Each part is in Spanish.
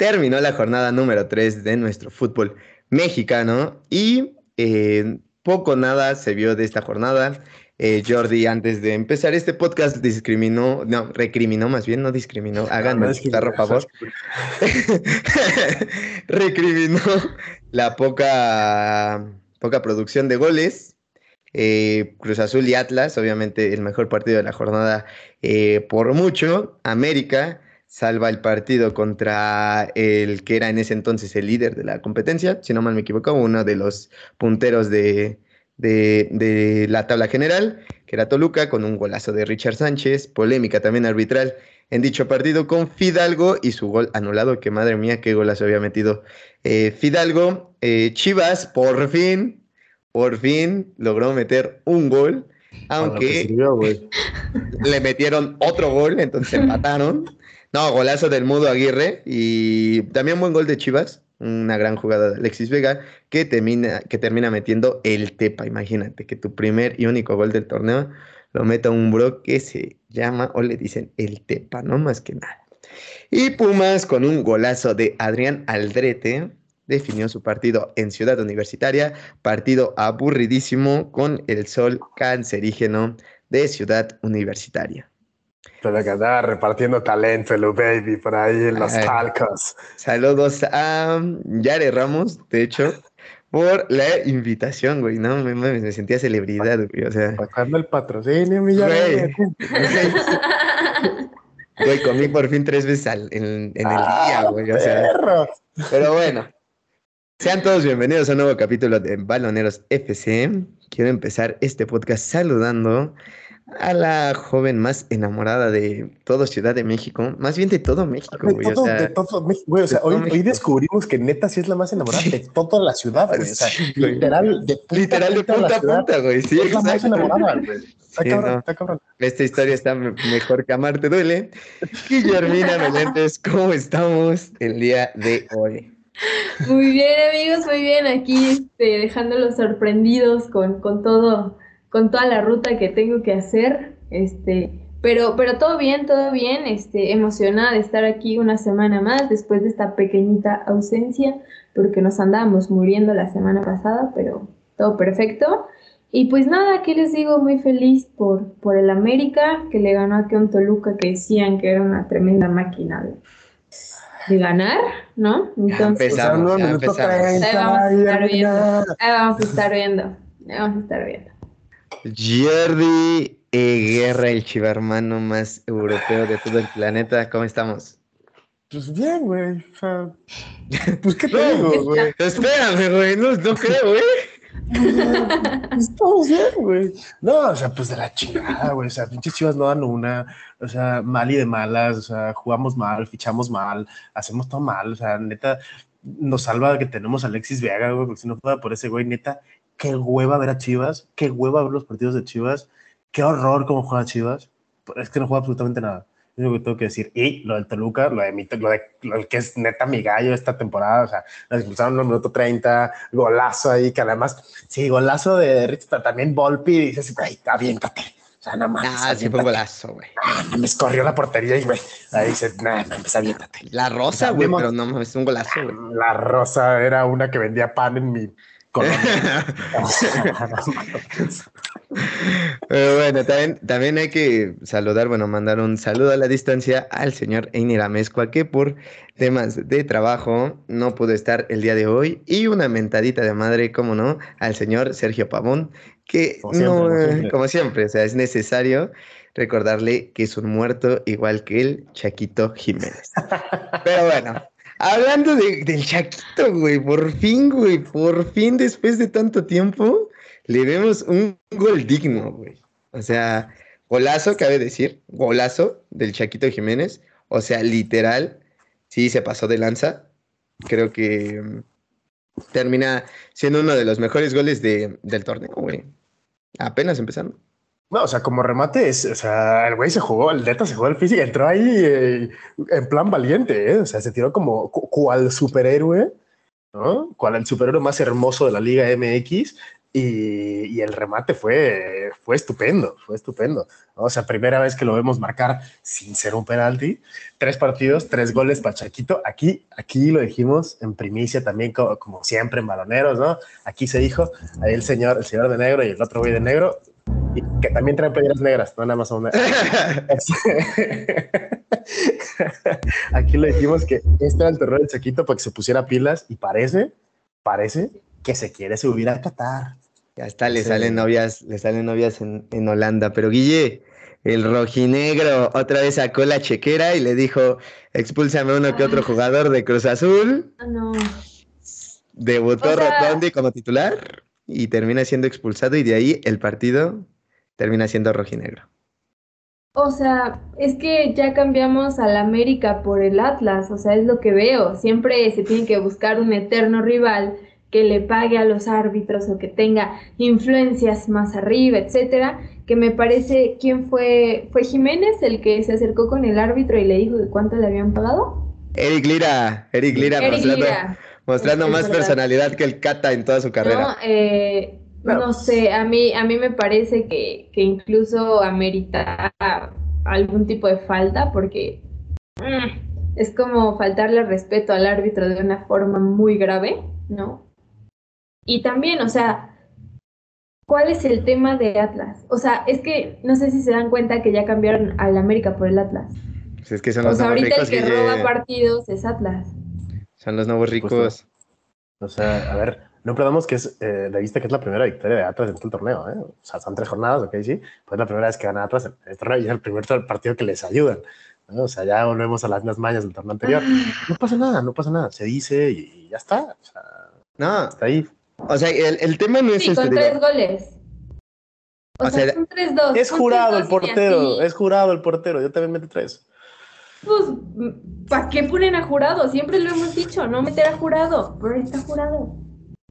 terminó la jornada número 3 de nuestro fútbol mexicano y eh, poco nada se vio de esta jornada. Eh, Jordi, antes de empezar este podcast, discriminó, no, recriminó más bien, no discriminó, háganme no, por favor. recriminó la poca, poca producción de goles. Eh, Cruz Azul y Atlas, obviamente el mejor partido de la jornada por mucho. América salva el partido contra el que era en ese entonces el líder de la competencia, si no mal me equivoco, uno de los punteros de, de, la tabla general, que era Toluca, con un golazo de Richard Sánchez, polémica también arbitral en dicho partido con Fidalgo y su gol anulado, que madre mía, qué golazo había metido eh, Fidalgo. Eh, Chivas, por fin, por fin logró meter un gol, aunque le metieron otro gol, entonces empataron. No, golazo del Mudo Aguirre y también buen gol de Chivas. Una gran jugada de Alexis Vega que termina, que termina metiendo el Tepa. Imagínate que tu primer y único gol del torneo lo meta un bro que se llama o le dicen el Tepa, no más que nada. Y Pumas con un golazo de Adrián Aldrete definió su partido en Ciudad Universitaria, partido aburridísimo con el sol cancerígeno de Ciudad Universitaria. Pero que andaba repartiendo talento, el baby, por ahí en los palcos. Saludos a Yare Ramos, de hecho, por la invitación, güey. No, me, me sentía celebridad, güey. O sea. Pagando el patrocinio, mi Yare. Güey, comí por fin tres veces en, el día, güey. O sea. Pero bueno. Sean todos bienvenidos a un nuevo capítulo de Baloneros FC. Quiero empezar este podcast saludando a la joven más enamorada de todo Ciudad de México, más bien de todo México, güey. De todo, o sea, de todo México, güey. O sea, hoy, hoy, descubrimos que neta sí es la más enamorada de toda la ciudad, güey. O sea, literal, de punta, literal de punta a punta, güey. Sí, es la más enamorada, güey. Está, cabrón, está cabrón. Esta historia está mejor que amarte duele. Guillermina Melentes, ¿cómo estamos el día de hoy? Muy bien, amigos, muy bien. Aquí este, dejándolos sorprendidos con, con todo con toda la ruta que tengo que hacer, este, pero, pero todo bien, todo bien, este, emocionada de estar aquí una semana más después de esta pequeñita ausencia, porque nos andábamos muriendo la semana pasada, pero todo perfecto. Y pues nada, ¿qué les digo? Muy feliz por, por el América, que le ganó a un Toluca que decían que era una tremenda máquina de, ganar, ¿no? Entonces, empezamos, Ahí vamos a estar viendo. Ahí vamos a estar viendo. Ahí vamos a estar viendo. Jordi Guerra, el chivarmano más europeo de todo el planeta. ¿Cómo estamos? Pues bien, güey. O sea, pues qué te digo, güey. Espérame, güey. No, no creo, güey. Estamos bien, güey. No, o sea, pues de la chingada, güey. O sea, pinches chivas no dan una. O sea, mal y de malas. O sea, jugamos mal, fichamos mal, hacemos todo mal. O sea, neta, nos salva que tenemos a Alexis Vega, güey, porque si no fuera por ese güey, neta, qué hueva ver a Chivas, qué hueva ver los partidos de Chivas, qué horror cómo juega Chivas. Es que no juega absolutamente nada. Es lo que tengo que decir. Y lo del Toluca, lo de, lo de lo que es neta mi gallo esta temporada, o sea, nos expulsaron en el minuto 30, golazo ahí, que además, sí, golazo de Rich, también Volpi, y dices, güey, aviéntate. O sea, nada más. Ah, sí fue golazo, güey. Ah, me escorrió la portería y, güey, ahí dice, nada, mames, aviéntate. La rosa, güey, pero no, es un golazo, güey. La rosa era una que vendía pan en mi Pero bueno, también, también hay que saludar, bueno, mandar un saludo a la distancia al señor Einer Amezcua, que por temas de trabajo no pudo estar el día de hoy, y una mentadita de madre, como no, al señor Sergio Pavón, que como siempre, no, como siempre. como siempre, o sea, es necesario recordarle que es un muerto igual que el Chaquito Jiménez. Pero bueno, Hablando del Chaquito, güey, por fin, güey, por fin después de tanto tiempo, le vemos un gol digno, güey. O sea, golazo, cabe decir, golazo del Chaquito Jiménez. O sea, literal, sí se pasó de lanza. Creo que mm, termina siendo uno de los mejores goles de, del torneo, güey. Apenas empezando. No, o sea, como remate, es, o sea, el güey se jugó, el neta se jugó el físico, entró ahí eh, en plan valiente, ¿eh? o sea, se tiró como cual superhéroe, ¿no? Cual el superhéroe más hermoso de la Liga MX, y, el remate fue, fue estupendo, fue estupendo. O sea, primera vez que lo vemos marcar sin ser un penalti. Tres partidos, tres goles para Chaquito. Aquí, aquí lo dijimos en primicia también, como, siempre en baloneros, ¿no? Aquí se dijo, ahí el señor, el señor de negro y el otro güey de negro, y que también traen playeras negras, no nada más una. aquí le dijimos que este era el terror del Chaquito para que se pusiera pilas y parece, parece que se quiere subir a Qatar. Ya está, le salen novias, le salen novias en, Holanda. Pero Guille, el rojinegro otra vez sacó la chequera y le dijo, expúlsame uno que otro jugador de Cruz Azul. Ah, no. Debutó Rotondi como titular y termina siendo expulsado y de ahí el partido termina siendo rojinegro. O sea, es que ya cambiamos al América por el Atlas, o sea, es lo que veo. Siempre se tiene que buscar un eterno rival que le pague a los árbitros o que tenga influencias más arriba, etcétera, que me parece, ¿quién fue? ¿Fue Jiménez el que se acercó con el árbitro y le dijo de cuánto le habían pagado? Eric Lira, Eric Lira, mostrando, más personalidad que el Cata en toda su carrera. No, eh, no sé, a mí, a mí me parece que, que incluso amerita algún tipo de falta porque mm, es como faltarle respeto al árbitro de una forma muy grave, ¿no? Y también, o sea, ¿cuál es el tema de Atlas? O sea, es que no sé si se dan cuenta que ya cambiaron al América por el Atlas. Pues es que son los o sea, ahorita el que, roba partidos es Atlas. Son los nuevos ricos. O sea, a ver, no perdamos que es eh, de vista que es la primera victoria de Atlas en todo el torneo. ¿eh? O sea, son tres jornadas, ok, sí. Pues es la primera vez que gana Atlas en el torneo y es el primer partido que les ayudan. O sea, ya volvemos a las mismas mañas del torneo anterior. No pasa nada, no pasa nada. Se dice y ya está. O sea, no, está ahí. O sea, el, el tema no es sí, este, con tres goles. O, sea, son tres dos. Es jurado el portero, es jurado el portero. Yo también metí tres. Pues, ¿para qué ponen a jurado? Siempre lo hemos dicho, no meter a jurado, pero ahí está jurado.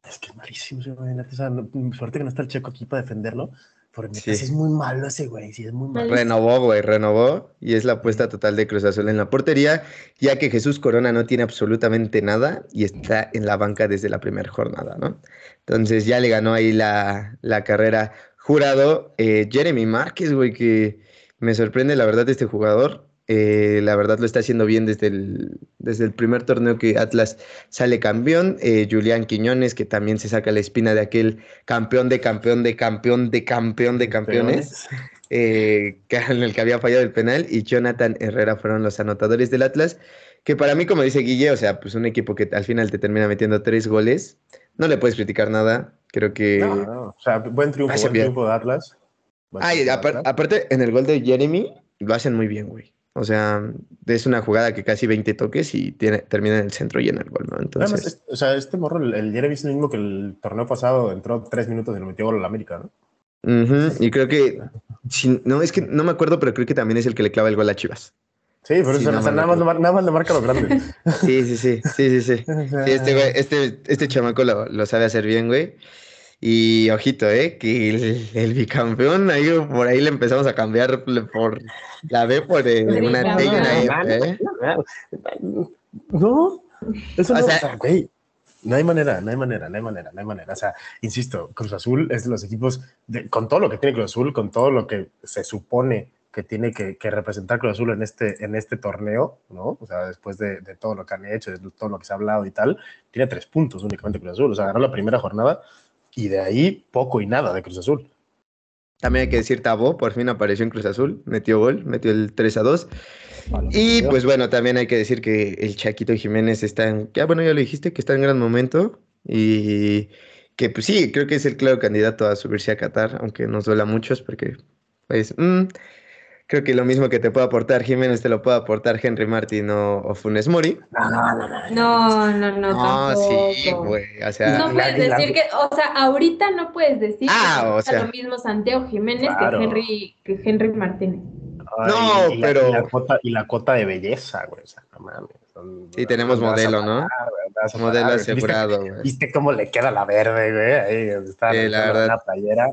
Es que es malísimo, O sea, suerte que no está el checo aquí para defenderlo. Porque sí. es muy malo ese güey, sí, es muy malo. Renovó, güey, renovó. Y es la apuesta total de Cruz Azul en la portería, ya que Jesús Corona no tiene absolutamente nada y está en la banca desde la primera jornada, ¿no? Entonces ya le ganó ahí la, la carrera jurado. Eh, Jeremy Márquez, güey, que me sorprende la verdad este jugador. Eh, la verdad lo está haciendo bien desde el, desde el primer torneo que Atlas sale campeón. Eh, Julián Quiñones, que también se saca la espina de aquel campeón de campeón de campeón de campeón de campeones, eh, en el que había fallado el penal. Y Jonathan Herrera fueron los anotadores del Atlas. Que para mí, como dice Guille, o sea, pues un equipo que al final te termina metiendo tres goles, no le puedes criticar nada. Creo que. No, no. O sea, buen triunfo, buen triunfo de Atlas. Ay, aparte, en el gol de Jeremy, lo hacen muy bien, güey. O sea, es una jugada que casi 20 toques y tiene, termina en el centro y en el gol, ¿no? Entonces... o sea, este morro, el, Jeremy es el mismo que el torneo pasado, entró tres minutos y lo metió gol al América, ¿no? Y creo que, no, es que no me acuerdo, pero creo que también es el que le clava el gol a Chivas. Sí, pero eso, nada, más, nada, más, le marca lo grande. Sí, sí, sí, sí, sí, sí. este, güey, este, este chamaco lo, lo sabe hacer bien, güey. Y ojito, ¿eh? Que el, bicampeón, ahí, por ahí le empezamos a cambiar por la B por una T y una E. ¿eh? No, eso no, o sea, güey, no hay manera, no hay manera, no hay manera, no hay manera. O sea, insisto, Cruz Azul es de los equipos, con todo lo que tiene Cruz Azul, con todo lo que se supone que tiene que, representar Cruz Azul en este, en este torneo, ¿no? O sea, después de, de, todo lo que han hecho, de todo lo que se ha hablado y tal, tiene tres puntos únicamente Cruz Azul. O sea, ganó la primera jornada y de ahí poco y nada de Cruz Azul. También hay que decir Tabó, por fin apareció en Cruz Azul, metió gol, metió el 3 a 2. y pues bueno, también hay que decir que el Chaquito Jiménez está en, ya bueno, ya lo dijiste, que está en gran momento y que pues sí, creo que es el claro candidato a subirse a Qatar, aunque nos duela a muchos porque pues mm, Creo que lo mismo que te puede aportar Jiménez te lo puede aportar Henry Martin o, Funes Mori. No, no, no, no. No, no, no. No, sí, güey. O sea, no puedes decir que, o sea, ahorita no puedes decir ah, que o sea, lo mismo Santiago Jiménez que Henry, que Henry Martínez. no, pero. y, la cuota, y la cuota de belleza, güey. O sea, no mames. sí, tenemos modelo, ¿no? modelo asegurado, güey. ¿Viste, cómo le queda la verde, güey? Ahí está sí, la verdad. la playera.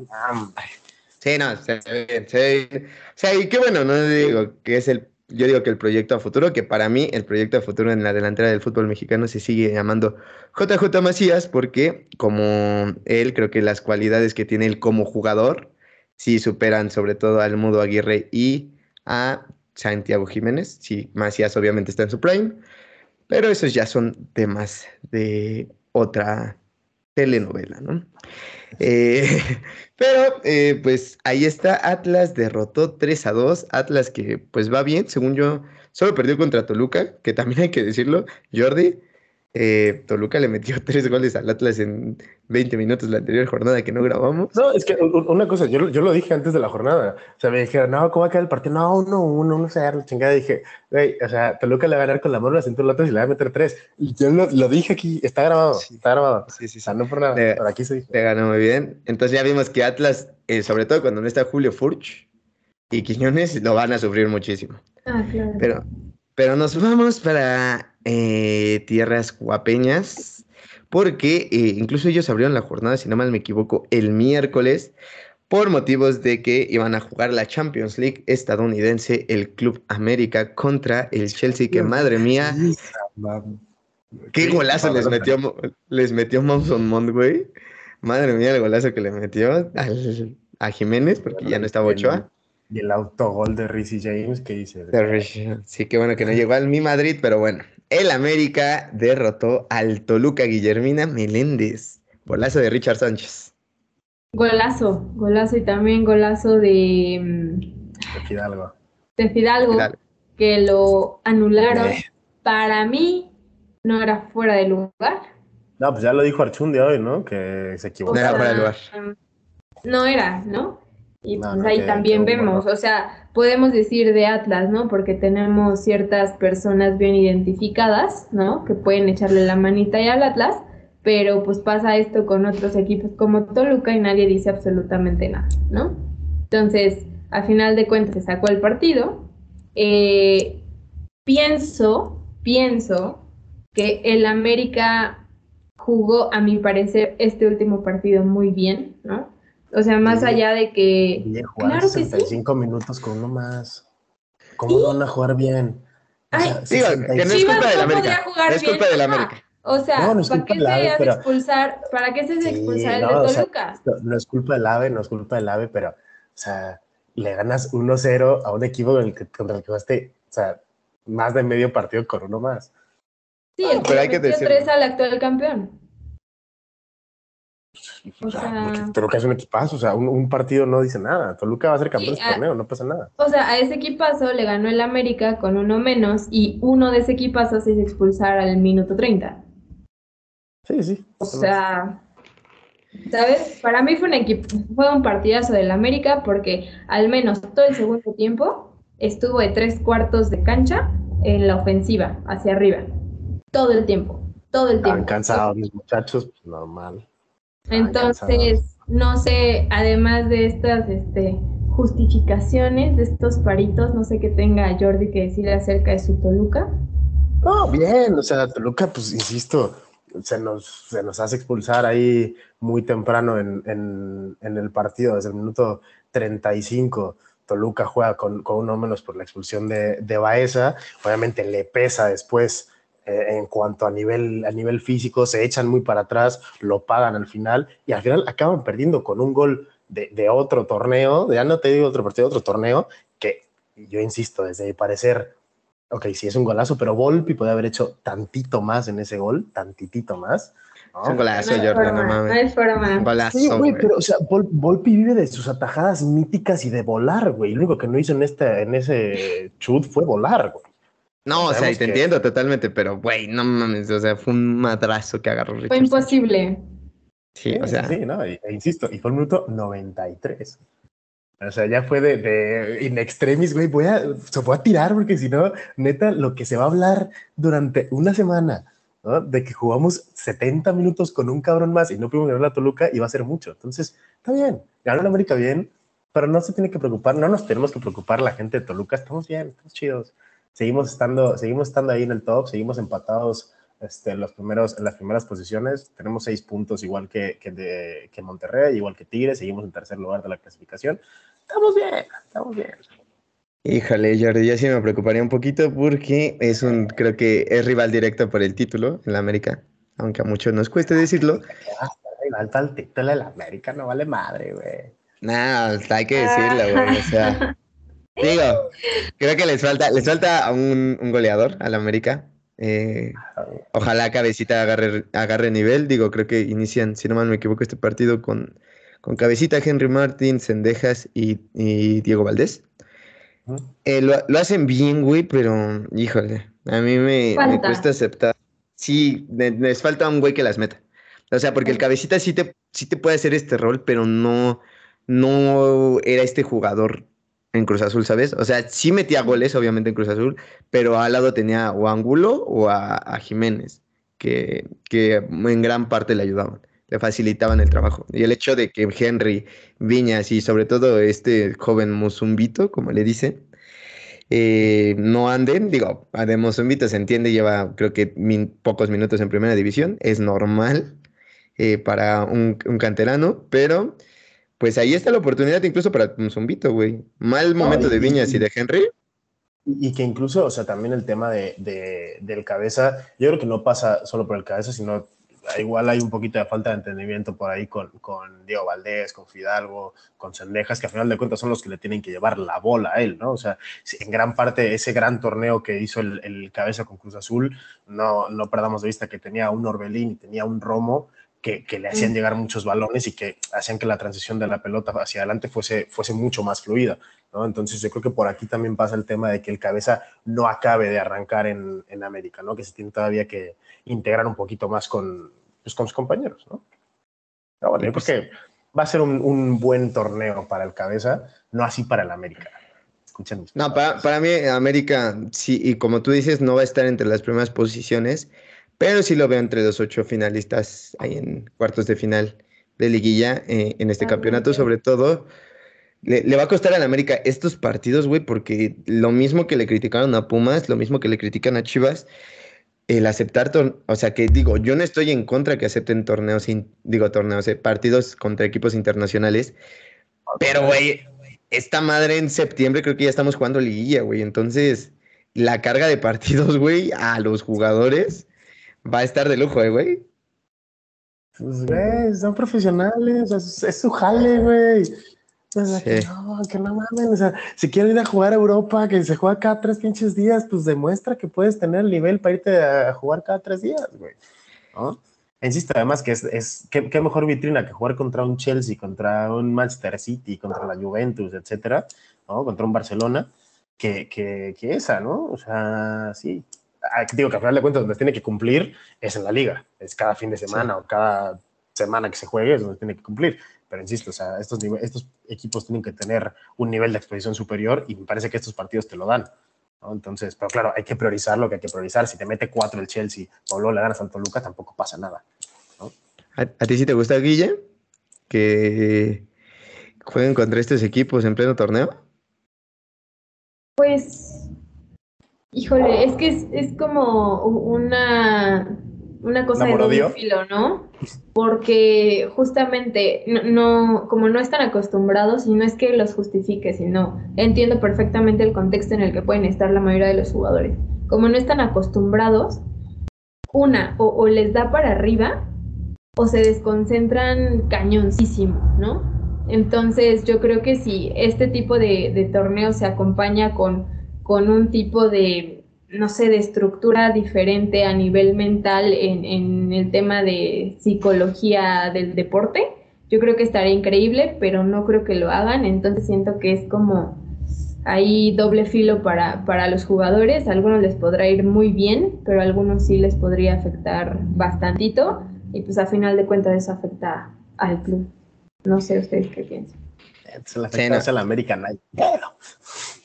Sí, no, se ve bien, se ve bien. O sea, y qué bueno, no digo que es el yo digo que el proyecto a futuro, que para mí el proyecto a futuro en la delantera del fútbol mexicano se sigue llamando JJ Macías, porque como él, creo que las cualidades que tiene él como jugador, sí superan sobre todo al Mudo Aguirre y a Santiago Jiménez. Sí, Macías obviamente está en su prime, pero esos ya son temas de otra telenovela, ¿no? Eh, pero eh, pues ahí está, Atlas derrotó 3 a 2, Atlas que pues va bien, según yo, solo perdió contra Toluca, que también hay que decirlo, Jordi, eh, Toluca le metió tres goles al Atlas en 20 minutos la anterior jornada que no grabamos. No, es que una cosa, yo, yo lo dije antes de la jornada. O sea, me dijeron, no, ¿cómo va a quedar el partido? No, uno, uno, uno, se la chingada. dije, güey, o sea, Toluca le va a ganar con la mano la cintura Atlas y le va a meter tres. Y yo lo, lo dije aquí, está grabado, está grabado. Sí, sí, sí. O sea, no por nada, pero aquí se dice. Le ganó muy bien. Entonces ya vimos que Atlas, eh, sobre todo cuando no está Julio Furch y Quiñones, lo van a sufrir muchísimo. Ah, claro. Pero, pero nos vamos para eh, tierras guapeñas, porque eh, incluso ellos abrieron la jornada, si no mal me equivoco, el miércoles, por motivos de que iban a jugar la Champions League estadounidense, el Club América contra el Chelsea, que madre mía, qué golazo les metió, les metió Monson Mont, güey. Madre mía, el golazo que le metió a Jiménez, porque ya no estaba Ochoa. Y el autogol de Rizzy James que dice. Sí, qué bueno que no llegó al Mi Madrid, pero bueno. El América derrotó al Toluca Guillermina Meléndez. Golazo de Richard Sánchez. Golazo, golazo y también golazo de. De Fidalgo. De Fidalgo, que lo anularon. Eh. Para mí, no era fuera de lugar. No, pues ya lo dijo Archundi hoy, ¿no? Que se equivocó. No era fuera de lugar. No era, ¿no? Y pues ahí también vemos, o sea, podemos decir de Atlas, ¿no? Porque tenemos ciertas personas bien identificadas, ¿no? Que pueden echarle la manita ya al Atlas, pero pues pasa esto con otros equipos como Toluca y nadie dice absolutamente nada, ¿no? Entonces, al final de cuentas se sacó el partido. Eh, pienso, pienso que el América jugó, a mi parecer, este último partido muy bien, ¿no? O sea, más allá de que. Bien, jugar claro 65 minutos con uno más. ¿Cómo van a jugar bien? O sea, Ay, digo, que no es culpa de la América. Es culpa de la América. O sea, no, no ¿para, qué AVE, pero... expulsar, ¿para qué se sí, expulsar no, el de Toluca? O sea, no, no, es culpa del AVE, no es culpa del AVE, pero, o sea, le ganas 1-0 a un equipo con el que, contra el que jugaste, o sea, más de medio partido con uno más. Sí, el que pero hay que decir... tres al actual campeón. O sea, Toluca es un equipazo, o sea, un, partido no dice nada. Toluca va a ser campeón de este torneo, no pasa nada. O sea, a ese equipazo le ganó el América con uno menos y uno de ese equipazo se hizo expulsar al minuto 30. Sí, sí. O sea, ¿sabes? Para mí fue un equipo, fue un partidazo del América porque al menos todo el segundo tiempo estuvo de tres cuartos de cancha en la ofensiva, hacia arriba. Todo el tiempo, todo el tiempo. Están cansados mis muchachos, pues normal. Entonces, no sé, además de estas este, justificaciones, de estos paritos, no sé qué tenga Jordi que decir acerca de su Toluca. No, bien, o sea, Toluca, pues insisto, se nos, se nos hace expulsar ahí muy temprano en, en, el partido, desde el minuto 35. Toluca juega con, con uno menos por la expulsión de, de Baeza. Obviamente le pesa después en cuanto a nivel, a nivel físico, se echan muy para atrás, lo pagan al final y al final acaban perdiendo con un gol de, de otro torneo, ya no te digo otro partido, otro torneo, que yo insisto, desde mi parecer, ok, sí es un golazo, pero Volpi puede haber hecho tantito más en ese gol, tantitito más. Es un golazo, no Jordan, no mames. No Golazo, sí, güey, pero, o sea, Volpi vive de sus atajadas míticas y de volar, güey. Lo único que no hizo en, este, en ese chut fue volar, güey. No, o sea, y te entiendo totalmente, pero güey, no mames, o sea, fue un madrazo que agarró Richard. Fue imposible. Sí, o sea. Sí, no, e, insisto, y fue el minuto 93. O sea, ya fue de, de in extremis, güey, voy a, se voy a tirar porque si no, neta, lo que se va a hablar durante una semana, ¿no? De que jugamos 70 minutos con un cabrón más y no pudimos ganar la Toluca, iba a ser mucho. Entonces, está bien, ganó la América bien, pero no se tiene que preocupar, no nos tenemos que preocupar la gente de Toluca, estamos bien, estamos chidos seguimos estando, seguimos estando ahí en el top, seguimos empatados este, en, los primeros, en las primeras posiciones. Tenemos seis puntos igual que, que, de, que Monterrey, igual que Tigres, seguimos en tercer lugar de la clasificación. Estamos bien, estamos bien. Híjole, Jordi, ya sí me preocuparía un poquito porque es un, creo que es rival directo por el título en la América, aunque a muchos nos cueste decirlo. Ah, rival para el título en la América, no vale madre, güey. Nah, hay que decirlo, güey. O sea, digo, creo que les falta, les falta un, un goleador a la América. Eh, ojalá Cabecita agarre, agarre nivel. Digo, creo que inician, si no mal me equivoco, este partido con, con Cabecita, Henry Martin, Sendejas y, y Diego Valdés. Eh, lo, lo, hacen bien, güey, pero híjole, a mí me, me cuesta aceptar. Sí, les falta un güey que las meta. O sea, porque el cabecita sí te, sí te puede hacer este rol, pero no, no era este jugador en Cruz Azul, ¿sabes? O sea, sí metía goles, obviamente, en Cruz Azul, pero al lado tenía o a Angulo o a, Jiménez, que, que, en gran parte le ayudaban, le facilitaban el trabajo. Y el hecho de que Henry, Viñas y sobre todo este joven Musumbito, como le dicen, eh, no anden, digo, a de Musumbito se entiende, lleva creo que pocos minutos en primera división, es normal eh, para un, un canterano, pero pues ahí está la oportunidad incluso para un zumbito, güey. Mal momento de Viñas y, de Henry. Y que incluso, o sea, también el tema de, del cabeza, yo creo que no pasa solo por el cabeza, sino igual hay un poquito de falta de entendimiento por ahí con, con Diego Valdés, con Fidalgo, con Sendejas, que al final de cuentas son los que le tienen que llevar la bola a él, ¿no? O sea, en gran parte ese gran torneo que hizo el, el cabeza con Cruz Azul, no, no perdamos de vista que tenía un Orbelín y tenía un Romo, que, le hacían mm. llegar muchos balones y que hacían que la transición de la pelota hacia adelante fuese, fuese mucho más fluida. ¿no? Entonces yo creo que por aquí también pasa el tema de que el cabeza no acabe de arrancar en, en América, ¿no? que se tiene todavía que integrar un poquito más con, pues, con sus compañeros. ¿no? Pero bueno, yo creo que va a ser un, un, buen torneo para el cabeza, no así para el América. Escuchen no, para, para mí América, sí, y como tú dices, no va a estar entre las primeras posiciones pero sí lo veo entre los ocho finalistas ahí en cuartos de final de liguilla eh, en este ah, campeonato, sobre todo. Le, va a costar a la América estos partidos, güey, porque lo mismo que le criticaron a Pumas, lo mismo que le critican a Chivas, el aceptar, o sea, que digo, yo no estoy en contra que acepten torneos, digo torneos, eh, partidos contra equipos internacionales, pero, güey, esta madre en septiembre creo que ya estamos jugando liguilla, güey, entonces la carga de partidos, güey, a los jugadores Va a estar de lujo, ¿eh, güey? Pues, güey, son profesionales, es, su jale, güey. O sea, que no, que no mames. O sea, si quieren ir a jugar a Europa, que se juega cada tres pinches días, pues demuestra que puedes tener el nivel para irte a jugar cada tres días, güey. ¿No? Insisto, además que es, es qué, qué, mejor vitrina que jugar contra un Chelsea, contra un Manchester City, contra la Juventus, etcétera, ¿no? Contra un Barcelona, que, que, que esa, ¿no? O sea, sí, digo que al final de cuentas donde tiene que cumplir es en la liga, es cada fin de semana o cada semana que se juegue es donde tiene que cumplir. Pero insisto, o sea, estos, estos equipos tienen que tener un nivel de exposición superior y me parece que estos partidos te lo dan. ¿no? Entonces, pero claro, hay que priorizar lo que hay que priorizar. Si te mete cuatro el Chelsea o luego le ganas al Toluca, tampoco pasa nada. ¿no? ¿A, ¿A, ti sí te gusta, Guille? Que jueguen contra estos equipos en pleno torneo. Pues Híjole, es que es, como una, una cosa de doble filo, ¿no? Porque justamente no, como no están acostumbrados, y no es que los justifique, sino entiendo perfectamente el contexto en el que pueden estar la mayoría de los jugadores. Como no están acostumbrados, una, o, les da para arriba, o se desconcentran cañoncísimo, ¿no? Entonces yo creo que si este tipo de, de torneo se acompaña con con un tipo de, no sé, de estructura diferente a nivel mental en, el tema de psicología del deporte, yo creo que estaría increíble, pero no creo que lo hagan, entonces siento que es como ahí doble filo para, para los jugadores, algunos les podrá ir muy bien, pero algunos sí les podría afectar bastantito, y pues a final de cuentas eso afecta al club. No sé ustedes qué piensan. Se la afecta sí, no. American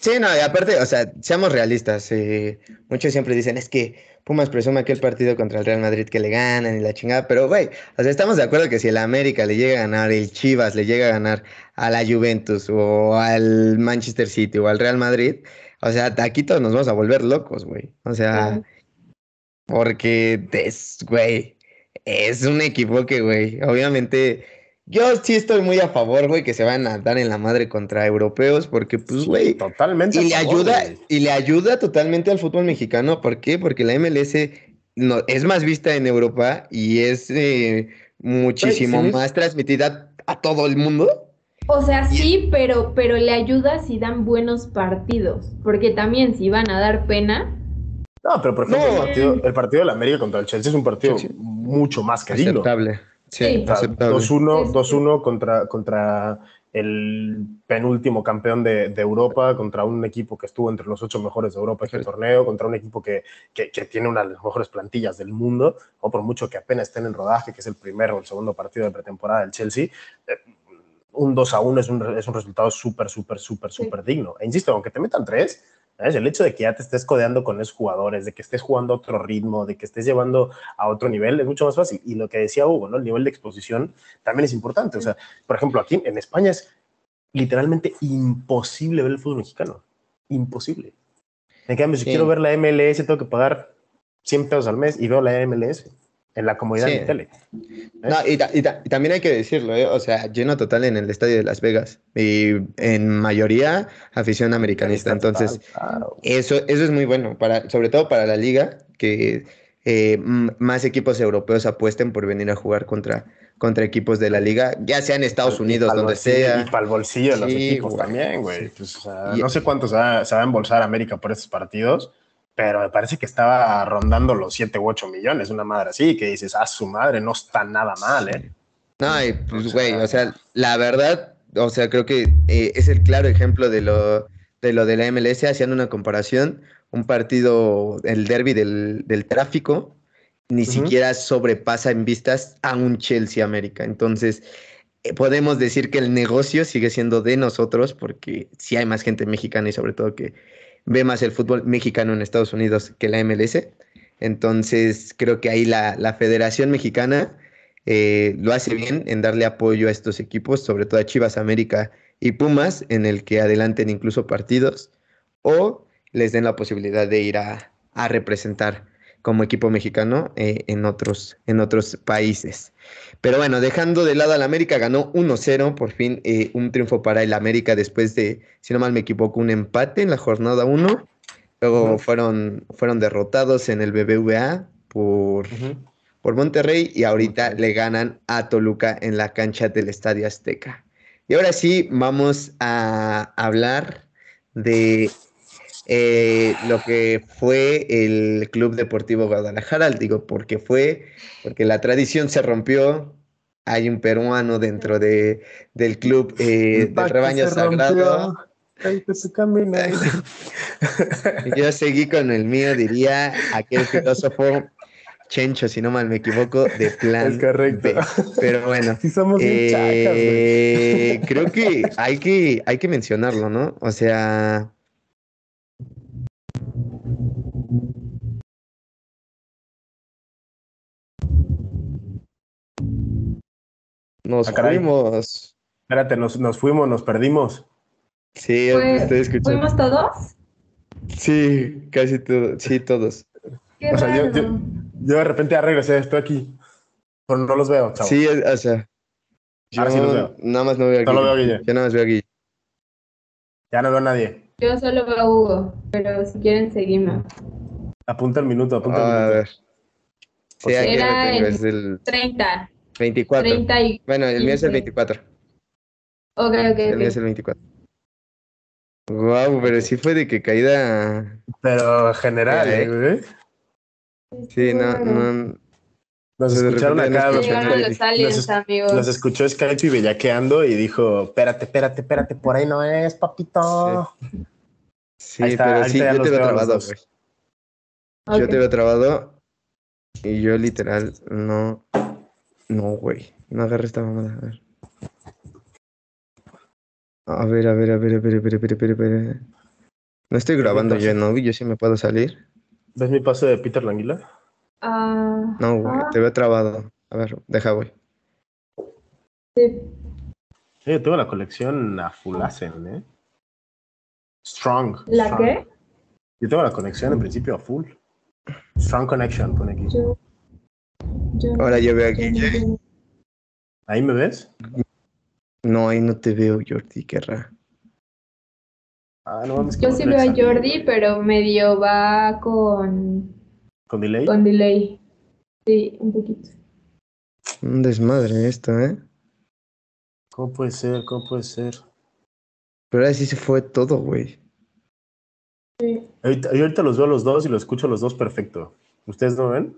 Sí, no, y aparte, o sea, seamos realistas. Eh, muchos siempre dicen, es que Pumas presume aquel partido contra el Real Madrid que le ganan y la chingada, pero güey, o sea, estamos de acuerdo que si el América le llega a ganar, el Chivas le llega a ganar a la Juventus o al Manchester City o al Real Madrid, o sea, aquí todos nos vamos a volver locos, güey. O sea, porque es, güey, es un equipo que, güey, obviamente yo sí estoy muy a favor, güey, que se van a dar en la madre contra europeos, porque, pues, güey. totalmente. Y le ayuda, y le ayuda totalmente al fútbol mexicano. ¿Por qué? Porque la MLS no, es más vista en Europa y es eh, muchísimo más transmitida a todo el mundo. O sea, sí, pero, pero le ayuda si dan buenos partidos. Porque también si van a dar pena. No, pero por ejemplo, el, partido, el partido de la América contra el Chelsea es un partido mucho más que Aceptable. Sí, 2-1 contra, contra el penúltimo campeón de, Europa, contra un equipo que estuvo entre los ocho mejores de Europa en este torneo, contra un equipo que, que, tiene una de las mejores plantillas del mundo, o por mucho que apenas estén en rodaje, que es el primero o el segundo partido de pretemporada del Chelsea. Eh, un 2 a 1 es un, es un resultado súper, súper, súper, súper digno. E insisto, aunque te metan el hecho de que ya te estés codeando con esos jugadores, de que estés jugando a otro ritmo, de que estés llevando a otro nivel, es mucho más fácil. Y lo que decía Hugo, ¿no? El nivel de exposición también es importante. O sea, por ejemplo, aquí en España es literalmente imposible ver el fútbol mexicano. Imposible. En cambio, si quiero ver la MLS, tengo que pagar 100 pesos al mes y veo la MLS en la comodidad de tele. No, y, también hay que decirlo, ¿eh? o sea, lleno total en el estadio de Las Vegas y en mayoría afición americanista. Entonces, eso, eso es muy bueno, para, sobre todo para la liga, que eh, más equipos europeos apuesten por venir a jugar contra, contra equipos de la liga, ya sea en Estados Unidos, donde sea. Y para el bolsillo de los equipos también, güey. Pues, no sé cuántos se va, se va a embolsar América por estos partidos pero me parece que estaba rondando los 7 u 8 millones, una madre así, que dices, ah, su madre, no está nada mal, ¿eh? No, y pues, güey, o, sea, la verdad, o sea, creo que eh, es el claro ejemplo de lo, de lo de la MLS, haciendo una comparación, un partido, el derby del, del tráfico, ni siquiera sobrepasa en vistas a un Chelsea América. Entonces, eh, podemos decir que el negocio sigue siendo de nosotros, porque sí hay más gente mexicana y sobre todo que ve más el fútbol mexicano en Estados Unidos que la MLS. Entonces, creo que ahí la, Federación Mexicana eh, lo hace bien en darle apoyo a estos equipos, sobre todo a Chivas América y Pumas, en el que adelanten incluso partidos o les den la posibilidad de ir a, representar como equipo mexicano eh, en, otros, en otros países. Pero bueno, dejando de lado al América, ganó 1-0, por fin eh, un triunfo para el América después de, si no mal me equivoco, un empate en la jornada 1. Luego fueron, fueron derrotados en el BBVA por, por Monterrey y ahorita le ganan a Toluca en la cancha del Estadio Azteca. Y ahora sí, vamos a hablar de eh, lo que fue el Club Deportivo Guadalajara. Digo, porque fue, porque la tradición se rompió. Hay un peruano dentro de, del club eh, del rebaño sagrado. Yo seguí con el mío, diría aquel filósofo Chencho, si no mal me equivoco, de plan. Es correcto. Pero bueno. somos eh, creo que hay que hay que mencionarlo, ¿no? O sea, Nos ah, fuimos. Espérate, nos, nos, fuimos, nos perdimos. Sí, estoy escuchando. ¿Fuimos todos? Sí, casi todos. Sí, todos. o sea, yo, yo, yo, de repente ya regresé, estoy aquí. Pero no los veo, chavo. Sí, o sea. Yo sí los veo. Nada más no veo aquí. Solo veo a Guille. Yo nada más veo aquí. Ya no veo a nadie. Yo solo veo a Hugo, pero si quieren seguimos. Apunta el minuto, apunta el minuto. A ver. Sí, aquí Era tengo, es el 30. 24. bueno, el mío es el 24. Ok, ok. El mío es el 24. Wow, pero sí fue de que caída. Pero general, ¿eh? Sí, no, no. Nos escucharon acá los, los aliens, amigos. Nos escuchó Skype y bellaqueando y dijo: Espérate, espérate, espérate, por ahí no es, papito. Sí, sí pero sí, yo te veo trabado, güey. Yo te veo trabado y yo literal no. No, güey. No agarré esta mamada. A ver. A ver, a ver, a ver, a ver, a ver, a ver, a ver. No estoy grabando yo, ¿no? Yo sí me puedo salir. ¿Ves mi paso de Peter Languila? Ah. no, güey, te veo trabado. A ver, deja, güey. Sí. Yo tengo la colección a Fullasen, ¿eh? Strong. ¿La qué? Yo tengo la conexión en principio a full. Strong Connection, pone aquí. Ahora yo veo aquí. ¿Ahí me ves? No, ahí no te veo, Jordi Guerra. Ah, no mames. que Yo sí a veo a. Jordi, pero medio va con, ¿Con delay? con delay. Sí, un poquito. Un desmadre esto, ¿eh? ¿Cómo puede ser? ¿Cómo puede ser? Pero ahora sí se fue todo, güey. Ahorita, yo ahorita los veo a los dos y los escucho a los dos perfecto. ¿Ustedes no ven?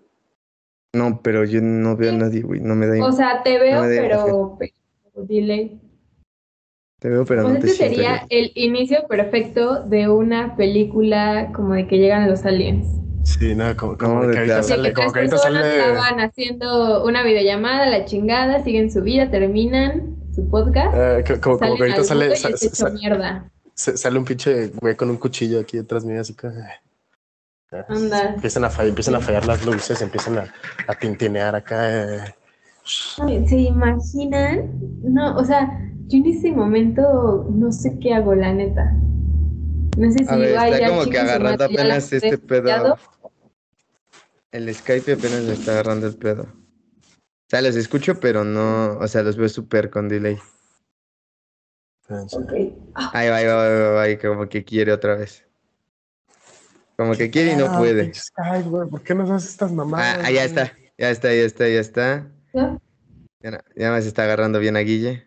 No, pero yo no veo a nadie, güey. No me da O sea, te veo, pero, pero delay. Te veo, pero Pues no te este siento. sería el inicio perfecto de una película como de que llegan los aliens. Sí, no, como, como No, que de ahorita claro. De sale, que como tres que ahorita personas sale. estaban haciendo una videollamada, la chingada, siguen su vida, terminan su podcast, eh, co- como, como que ahorita al sale, mundo y sa- es hecho sa- mierda. sa- sale un pinche güey con un cuchillo aquí detrás mío, así que. Empiezan a fallar, empiezan a fallar las luces, empiezan a, a tintinear acá. eh. ¿Se imaginan? No, o sea, yo en ese momento no sé qué hago, la neta. No sé si A ver, digo, "Ay, está como que agarrando apenas este pedo. estudiado". El Skype apenas le está agarrando el pedo. O sea, los escucho, pero no. O sea, los veo súper con delay. Ahí va, ahí va, ahí va, ahí, como que quiere otra vez. Como que quiere y no puede. Skype, güey, ¿por qué nos haces estas mamadas? ah, ya está, ya está, ya está, ya está. ¿Ya? Ya, me se está agarrando bien a Guille.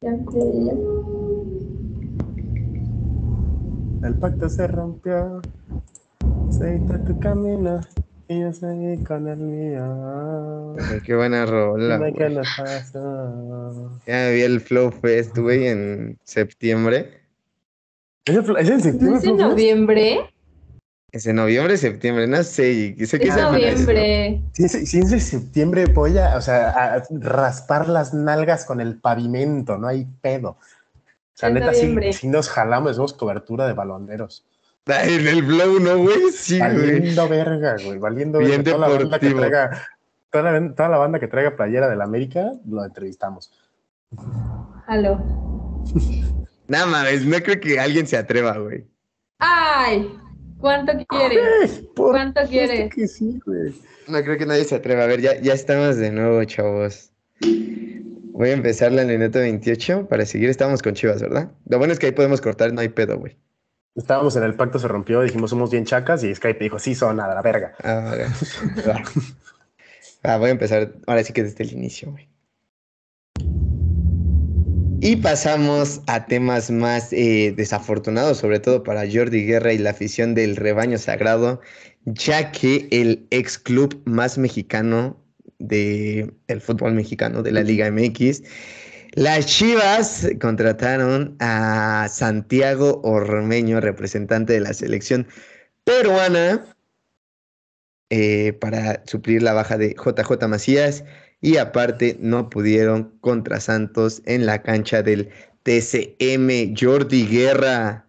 Ya, ya, ya. El pacto se rompió. Seguiste tu camino y yo seguí con el mío. Ay, Qué buena rola. Dime nos pasó. Ya vi el Flow Fest, güey, en septiembre. ¿Es en, es en ¿No septiembre? es en Flow Fest? noviembre? Es en noviembre, septiembre, no sé. Sé que Es noviembre. Si es, si es en septiembre, voy a, o sea, a raspar las nalgas con el pavimento, no hay pedo. O sea, Es neta, sí nos jalamos, hacemos cobertura de balonderos. En el Flow, ¿no, güey? Sí, güey. Valiendo verga, güey, valiendo Bien verga. Toda la banda que traiga, toda la, toda la banda que traiga playera del América, lo entrevistamos. Aló. Nada mames, no creo que alguien se atreva, güey. ¡Ay! ¿Cuánto quieres? Por ¿Cuánto quieres? que sí, güey. No creo que nadie se atreva. A ver, ya, ya estamos de nuevo, chavos. Voy a empezar la minuto 28 para seguir. Estamos con Chivas, ¿verdad? Lo bueno es que ahí podemos cortar, no hay pedo, güey. Estábamos en el pacto, se rompió, dijimos somos bien chacas y Skype dijo, sí, son a la verga. Ah, ok. Va. Ah, voy a empezar ahora sí que desde el inicio, güey. Y pasamos a temas más eh, desafortunados, sobre todo para Jordi Guerra y la afición del rebaño sagrado, ya que el ex club más mexicano de, del fútbol mexicano, de la Liga MX, las Chivas contrataron a Santiago Ormeño, representante de la selección peruana, eh, para suplir la baja de JJ Macías y aparte no pudieron contra Santos en la cancha del TCM Jordi Guerra.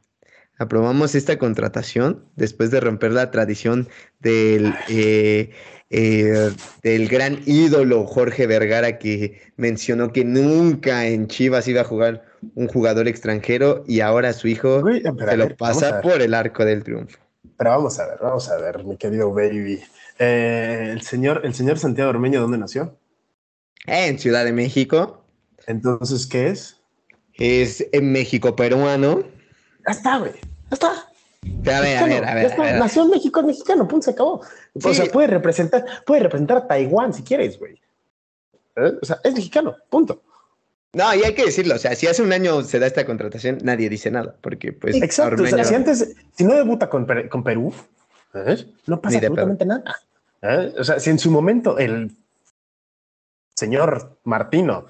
Aprobamos esta contratación después de romper la tradición del, eh, eh, del gran ídolo Jorge Vergara que mencionó que nunca en Chivas iba a jugar un jugador extranjero y ahora su hijo se lo ver, pasa por el arco del triunfo. Pero vamos a ver, vamos a ver, mi querido baby. Eh, el, señor, el señor Santiago Ormeño, ¿dónde nació? En Ciudad de México. Entonces, ¿qué es? Es en México peruano. Ya está, güey. Ya está. A ver, a ver, a ver. está. a ver. Nació en México, es mexicano, punto, se acabó. O sea, puede representar, puede representar a Taiwán si quieres, güey. ¿Eh? O sea, es mexicano, punto. No, y hay que decirlo. O sea, si hace un año se da esta contratación, nadie dice nada. Porque, pues, Exacto. O sea, si antes, si no debuta con, con Perú, ¿eh? no pasa absolutamente nada. ¿eh? O sea, si en su momento el señor Martino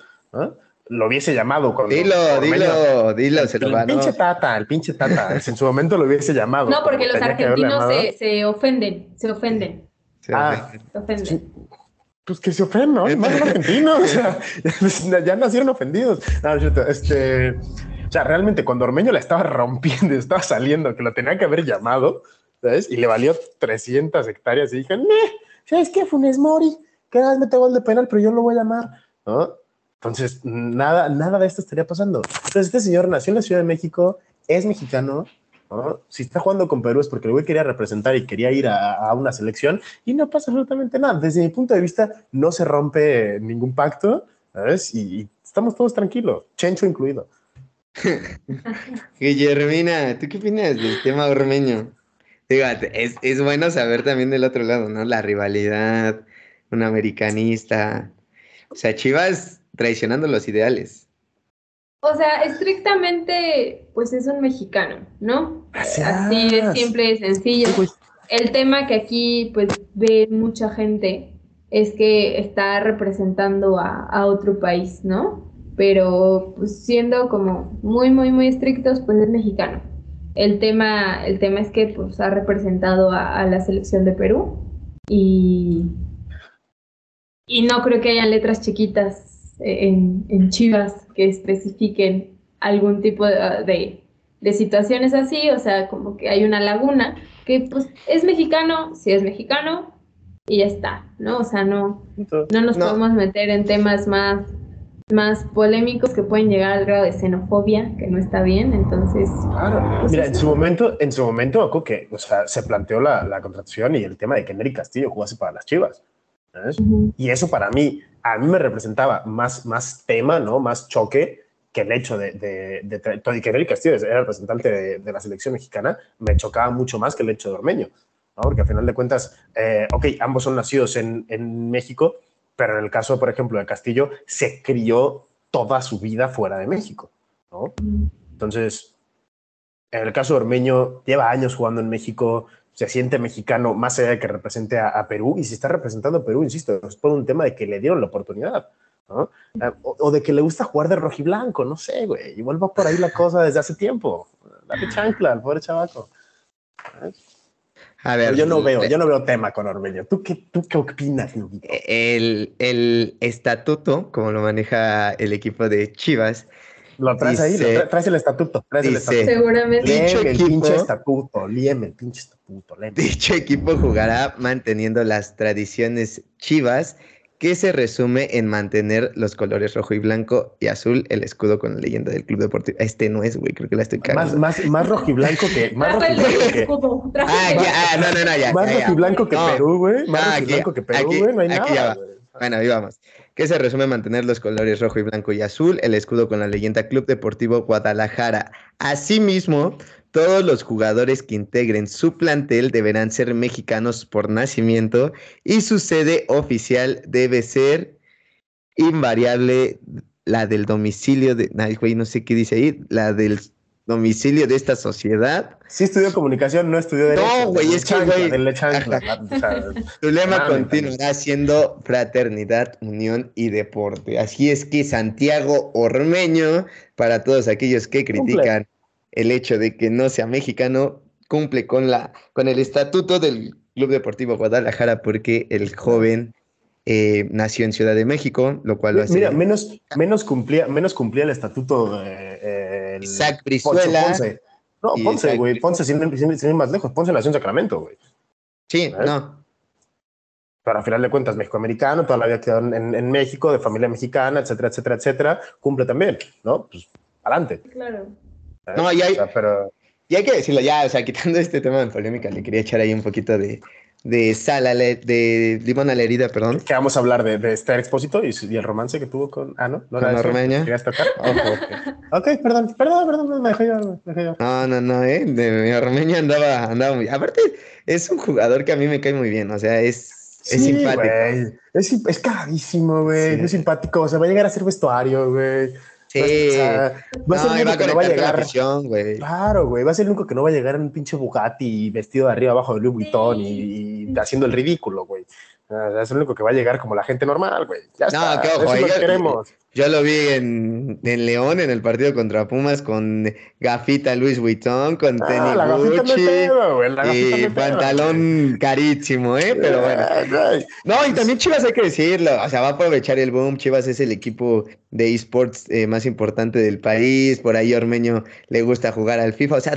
lo hubiese llamado cuando Dilo, dilo, dilo, se lo el pinche tata, el pinche tata, en su momento lo hubiese llamado. No, porque los argentinos se, se ofenden, se ofenden, Ah. sí. se ofenden. Pues que se ofenden, ¿no? Más argentinos, o sea, ya, ya nacieron ofendidos. No, no es cierto, este, o sea, realmente cuando Ormeño la estaba rompiendo, estaba saliendo, que lo tenía que haber llamado, ¿sabes? Y le valió 300 hectáreas y dije, "Meh, ¿sabes qué? Funes Mori, que más mete gol de penal, pero yo lo voy a llamar, ¿no? Entonces, nada, nada de esto estaría pasando. Entonces, este señor nació en la Ciudad de México, es mexicano, ¿no? Si está jugando con Perú es porque el güey quería representar y quería ir a, una selección y no pasa absolutamente nada. Desde mi punto de vista, no se rompe ningún pacto. ¿sabes? Y, estamos todos tranquilos, Chencho incluido. Guillermina, ¿tú qué opinas del tema ormeño? Fíjate, es, es bueno saber también del otro lado, ¿no? La rivalidad, un americanista. O sea, Chivas traicionando los ideales. O sea, estrictamente, pues es un mexicano, ¿no? Gracias. Así de simple y sencillo. Pues. El tema que aquí, pues, ve mucha gente es que está representando a, a otro país, ¿no? Pero, pues, siendo como muy, muy, muy estrictos, pues es mexicano. El tema, el tema es que, pues, ha representado a, a la selección de Perú y, y no creo que hayan letras chiquitas en, en Chivas que especifiquen algún tipo de, de, de situaciones así, o sea, como que hay una laguna que pues es mexicano, si es mexicano y ya está, ¿no? O sea, no, no nos No. podemos meter en temas más, más polémicos que pueden llegar al grado de xenofobia, que no está bien, entonces, Claro. Pues Mira, en su momento, en su momento, que o sea, se planteó la, la contratación y el tema de que Nery Castillo jugase para las Chivas. Y eso para mí, a mí me representaba más, más tema, ¿no? Más choque que el hecho de, de, de, de- que Nery Castillo era representante de, de la selección mexicana, me chocaba mucho más que el hecho de Ormeño, ¿no? Porque al final de cuentas, eh, ok, ambos son nacidos en, en México, pero en el caso, por ejemplo, de Castillo, se crió toda su vida fuera de México, ¿no? Entonces, en el caso de Ormeño, lleva años jugando en México, se siente mexicano, más allá de que represente a, a Perú, y si está representando a Perú, insisto, es por un tema de que le dieron la oportunidad, ¿no? Eh, O, o de que le gusta jugar de rojiblanco, no sé, güey. Igual va por ahí la cosa desde hace tiempo. Dale chancla al pobre chavaco. A ver, yo no veo, yo no veo tema con Ormeño. ¿Tú qué, tú qué opinas, el, el estatuto, como lo maneja el equipo de Chivas, Lo traes ahí, lo tra- traes el estatuto, traes el dice- estatuto. seguramente. Dicho Léeme el equipo- pinche estatuto, léeme el pinche estatuto, léeme. Dicho equipo jugará manteniendo las tradiciones chivas, que se resume en mantener los colores rojo y blanco y azul, el escudo con la leyenda del club deportivo. Este no es, güey, creo que la estoy Más, cagando. más, más que, más Trajo el rojiblanco que, escudo, trajo Ah, el- ya, ah, no, no, no, ya. más ya, ya. rojiblanco que No. Perú, güey. Más No, aquí- rojiblanco que Perú, güey. No hay aquí ya nada. Bueno, ahí vamos. Que se resume en mantener los colores rojo y blanco y azul, el escudo con la leyenda Club Deportivo Guadalajara. Asimismo, todos los jugadores que integren su plantel deberán ser mexicanos por nacimiento y su sede oficial debe ser invariable la del domicilio de, güey, no sé qué dice ahí, la del domicilio de esta sociedad. Sí estudió comunicación, no estudió derecho. No, güey, es que, güey, sea, Su lema continuará siendo fraternidad, unión y deporte. Así es que Santiago Ormeño, para todos aquellos que Cumple. critican el hecho de que no sea mexicano, cumple con la con el estatuto del Club Deportivo Guadalajara porque el joven eh, nació en Ciudad de México, lo cual lo hace Mira, menos, menos, cumplía, menos cumplía el estatuto de eh, el Isaac Ponce, Brizuela. Ponce. No, Ponce, güey. Ponce, sin, sin- sin ir más lejos. Ponce nació en Sacramento, güey. Sí, ¿Eh? no. Pero al final de cuentas, México-americano, toda la vida quedó en, en- en México, de familia mexicana, etcétera, etcétera, etcétera. Cumple también, ¿no? Pues, adelante. Claro. ¿sabes? No, y hay- O sea, pero Y hay que decirlo ya, o sea, quitando este tema de polémica, le quería echar ahí un poquito de, de sal, a la- de limón a la herida, perdón. que vamos a hablar de, de Esther Expósito y, el romance que tuvo con. Ah, no, no Con? Ormeño. ¿Querías tocar? Ojo. Ok, perdón, perdón, perdón, me dejé llevar, me dejé llevar. No, no, no, eh. De, Ormeño andaba, andaba muy. Aparte, es un jugador que a mí me cae muy bien. O sea, es, es Sí, simpático. Es, es cagadísimo, güey. Sí. Es simpático. O sea, va a llegar a ser vestuario, güey. Sí. O sea, va a ser no, el y va único a que no va conectar con a la llegar. güey. Claro, güey. Va a ser el único que no va a llegar en un pinche Bugatti vestido de arriba abajo de Louis Vuitton y, y haciendo el ridículo, güey. Es el único que va a llegar como la gente normal, güey. Ya No, está. que ojo, Eso es lo yo- que queremos. Yo lo vi en, en León, en el partido contra Pumas, con gafita Luis Vuitton, con Ah, tenis la Gucci pedo, güey. La y pedo, pantalón carísimo, ¿eh? Pero bueno. Güey. No, y también Chivas hay que decirlo, o sea, va a aprovechar el boom. Chivas es el equipo de esports eh, más importante del país. Por ahí Ormeño le gusta jugar al FIFA. O sea,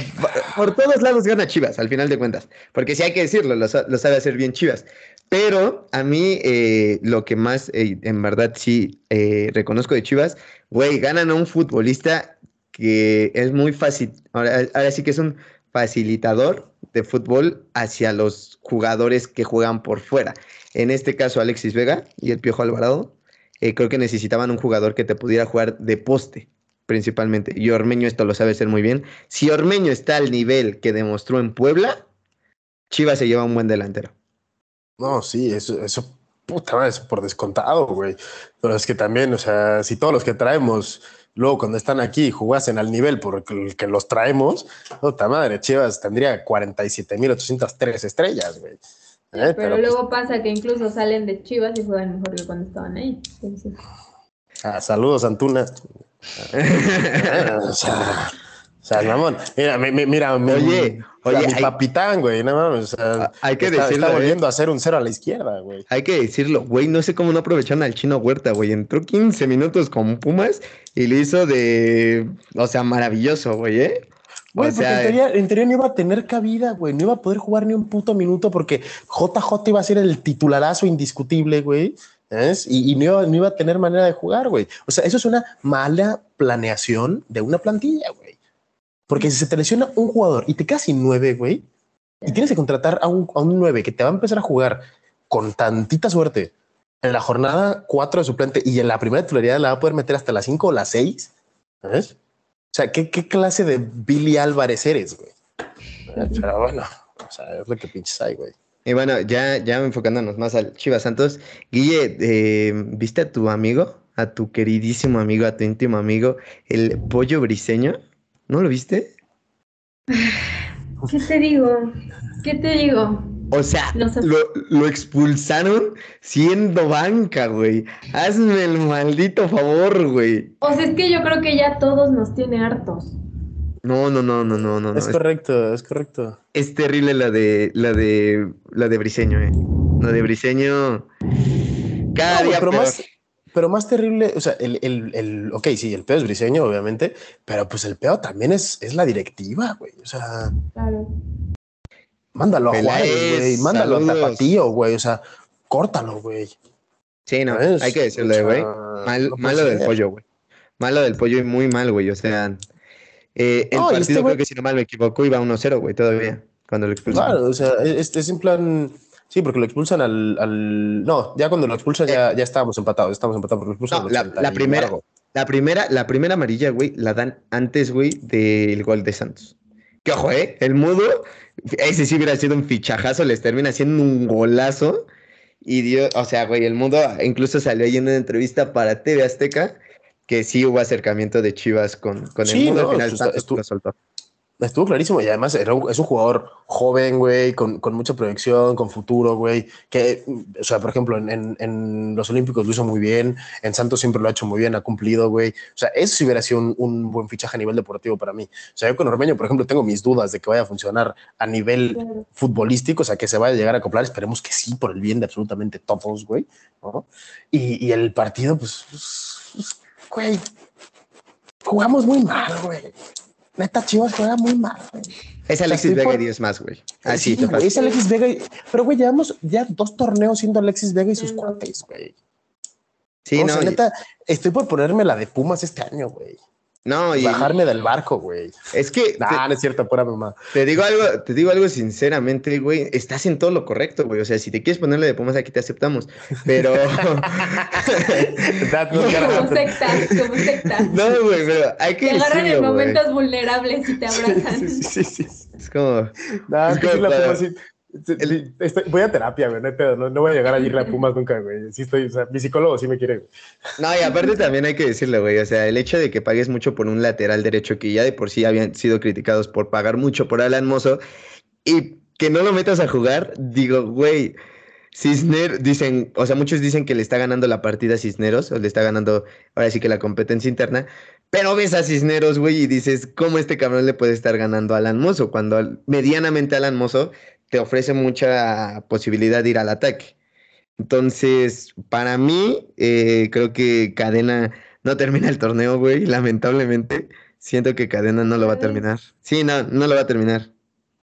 por todos lados gana Chivas, al final de cuentas. Porque sí hay que decirlo, lo, lo sabe hacer bien Chivas. Pero a mí eh, lo que más, eh, en verdad, sí eh, reconozco de Chivas, güey, ganan a un futbolista que es muy fácil. Ahora, ahora sí que es un facilitador de fútbol hacia los jugadores que juegan por fuera. En este caso, Alexis Vega y el Piojo Alvarado. eh, creo que necesitaban un jugador que te pudiera jugar de poste, principalmente. Y Ormeño esto lo sabe hacer muy bien. Si Ormeño está al nivel que demostró en Puebla, Chivas se lleva un buen delantero. No, sí, eso, eso, puta madre, eso por descontado, güey. Pero es que también, o sea, si todos los que traemos, luego cuando están aquí jugasen al nivel por el que los traemos, puta madre, Chivas tendría 47.803 estrellas, güey. ¿Eh? Pero, pues, luego pasa que incluso salen de Chivas y juegan mejor que cuando estaban ahí. Entonces, ah, saludos, Antuna. o sea, o sea, mamón, mira, mi- mi- mira, mi- Oye, oye, mi hay- papitán, güey, no mames, o sea, hay que está, decirlo, está ¿eh? volviendo a hacer un cero a la izquierda, güey. Hay que decirlo, güey, no sé cómo no aprovecharon al chino Huerta, güey. Entró 15 minutos con Pumas y lo hizo de, o sea, maravilloso, güey, ¿eh? Güey, o porque sea, en teoría, en teoría no iba a tener cabida, güey. No iba a poder jugar ni un puto minuto porque JJ iba a ser el titularazo indiscutible, güey. ¿sabes? Y, y no, iba, no iba a tener manera de jugar, güey. O sea, eso es una mala planeación de una plantilla, güey. Porque si se te lesiona un jugador y te quedas sin nueve, güey, y tienes que contratar a un, a un nueve que te va a empezar a jugar con tantita suerte en la jornada cuatro de suplente y en la primera titularidad la va a poder meter hasta las cinco o las seis, ¿sabes? O sea, ¿qué, qué clase de Billy Álvarez eres, güey? Pero bueno, o sea, es lo que pinches hay, güey. y bueno, ya, ya enfocándonos más al Chivas Santos. Guille, eh, ¿viste a tu amigo? A tu queridísimo amigo, a tu íntimo amigo, el pollo briseño. ¿No lo viste? ¿qué te digo? ¿Qué te digo? O sea, No lo, lo expulsaron siendo banca, güey. Hazme el maldito favor, güey. O sea, es que yo creo que ya todos nos tiene hartos. No, no, no, no, no, no. Es Es, correcto, es correcto. es terrible la de la de la de Briseño, eh. La de Briseño. Cada No, día pero peor. más, pero más terrible, o sea, el, el, el, ok, sí, el pedo es briseño, obviamente, pero pues el pedo también es, es la directiva, güey. O sea, Claro. mándalo a Juárez, güey, mándalo saludos. a Tapatío, güey, o sea, córtalo, güey. Sí, no, ¿sabes? hay que O sea, güey. no malo del pollo, güey. Malo del pollo y muy mal, güey. O sea, eh, el No, y partido este creo que si no mal me equivoco iba 1-0, güey, todavía. Cuando lo expulsaron. Claro, o sea, es, es en plan, sí, porque lo expulsan al, al, no, ya cuando lo expulsan ya, ya estábamos empatados, estábamos empatados porque lo expulsan No, al la, 80 la primera, la primera, la primera amarilla, güey, la dan antes, güey, del gol de Santos. Que ojo, eh, el mudo, ese sí hubiera sido un fichajazo, les termina haciendo un golazo. Y dio, o sea, güey, el mundo incluso salió ahí en una entrevista para TV Azteca que sí hubo acercamiento de Chivas con, con Sí, el mundo. no, al final Santos estuvo- lo soltó. Estuvo clarísimo y además era un- es un jugador joven, güey, con, con mucha proyección, con futuro, güey. Que, o sea, por ejemplo, en, en- en los Olímpicos lo hizo muy bien, en Santos siempre lo ha hecho muy bien, ha cumplido, güey. O sea, eso sí hubiera sido un, un buen fichaje a nivel deportivo para mí. O sea, yo con Ormeño, por ejemplo, tengo mis dudas de que vaya a funcionar a nivel Claro. futbolístico, o sea, que se vaya a llegar a acoplar. Esperemos que sí, por el bien de absolutamente todos, güey. ¿no? Y, y el partido, pues, pues, pues, güey, jugamos muy mal, güey. Neta, Chivas juega muy mal, güey. Es Alexis Vega por- y 10 más, güey. Así Sí, te güey, es Alexis Vega. y- Pero, güey, llevamos ya dos torneos siendo Alexis Vega y sus cuates, güey. Sí, o no, sea, neta, estoy por ponerme la de Pumas este año, güey. No, y Bajarme del barco, güey. es que te- Nah, no es cierto, pura mamá. Te digo algo, te digo algo sinceramente, güey, estás en todo lo correcto, güey. O sea, si te quieres ponerle de Pumas aquí te aceptamos. Pero Como sectas, como sectas. no, güey, pero hay que Te agarran en momentos vulnerables y te abrazan. Sí, sí, sí, sí. Es como Nah, Es como sí para- Voy a terapia, güey, no, no, voy a llegar a ir a Pumas nunca, güey. Sí estoy, o sea, mi psicólogo sí me quiere, güey. No, y aparte también hay que decirlo, güey. O sea, el hecho de que pagues mucho por un lateral derecho que ya de por sí habían sido criticados por pagar mucho por Alan Mozo y que no lo metas a jugar, digo, güey. Cisner, dicen, o sea, muchos dicen que le está ganando la partida a Cisneros, o le está ganando ahora sí que la competencia interna, pero ves a Cisneros, güey, y dices, ¿cómo este cabrón le puede estar ganando a Alan Mozo? Cuando medianamente Alan Mozo te ofrece mucha posibilidad de ir al ataque. Entonces, para mí, eh, creo que Cadena no termina el torneo, güey, lamentablemente. Siento que Cadena no lo va a terminar. Sí, no, no lo va a terminar.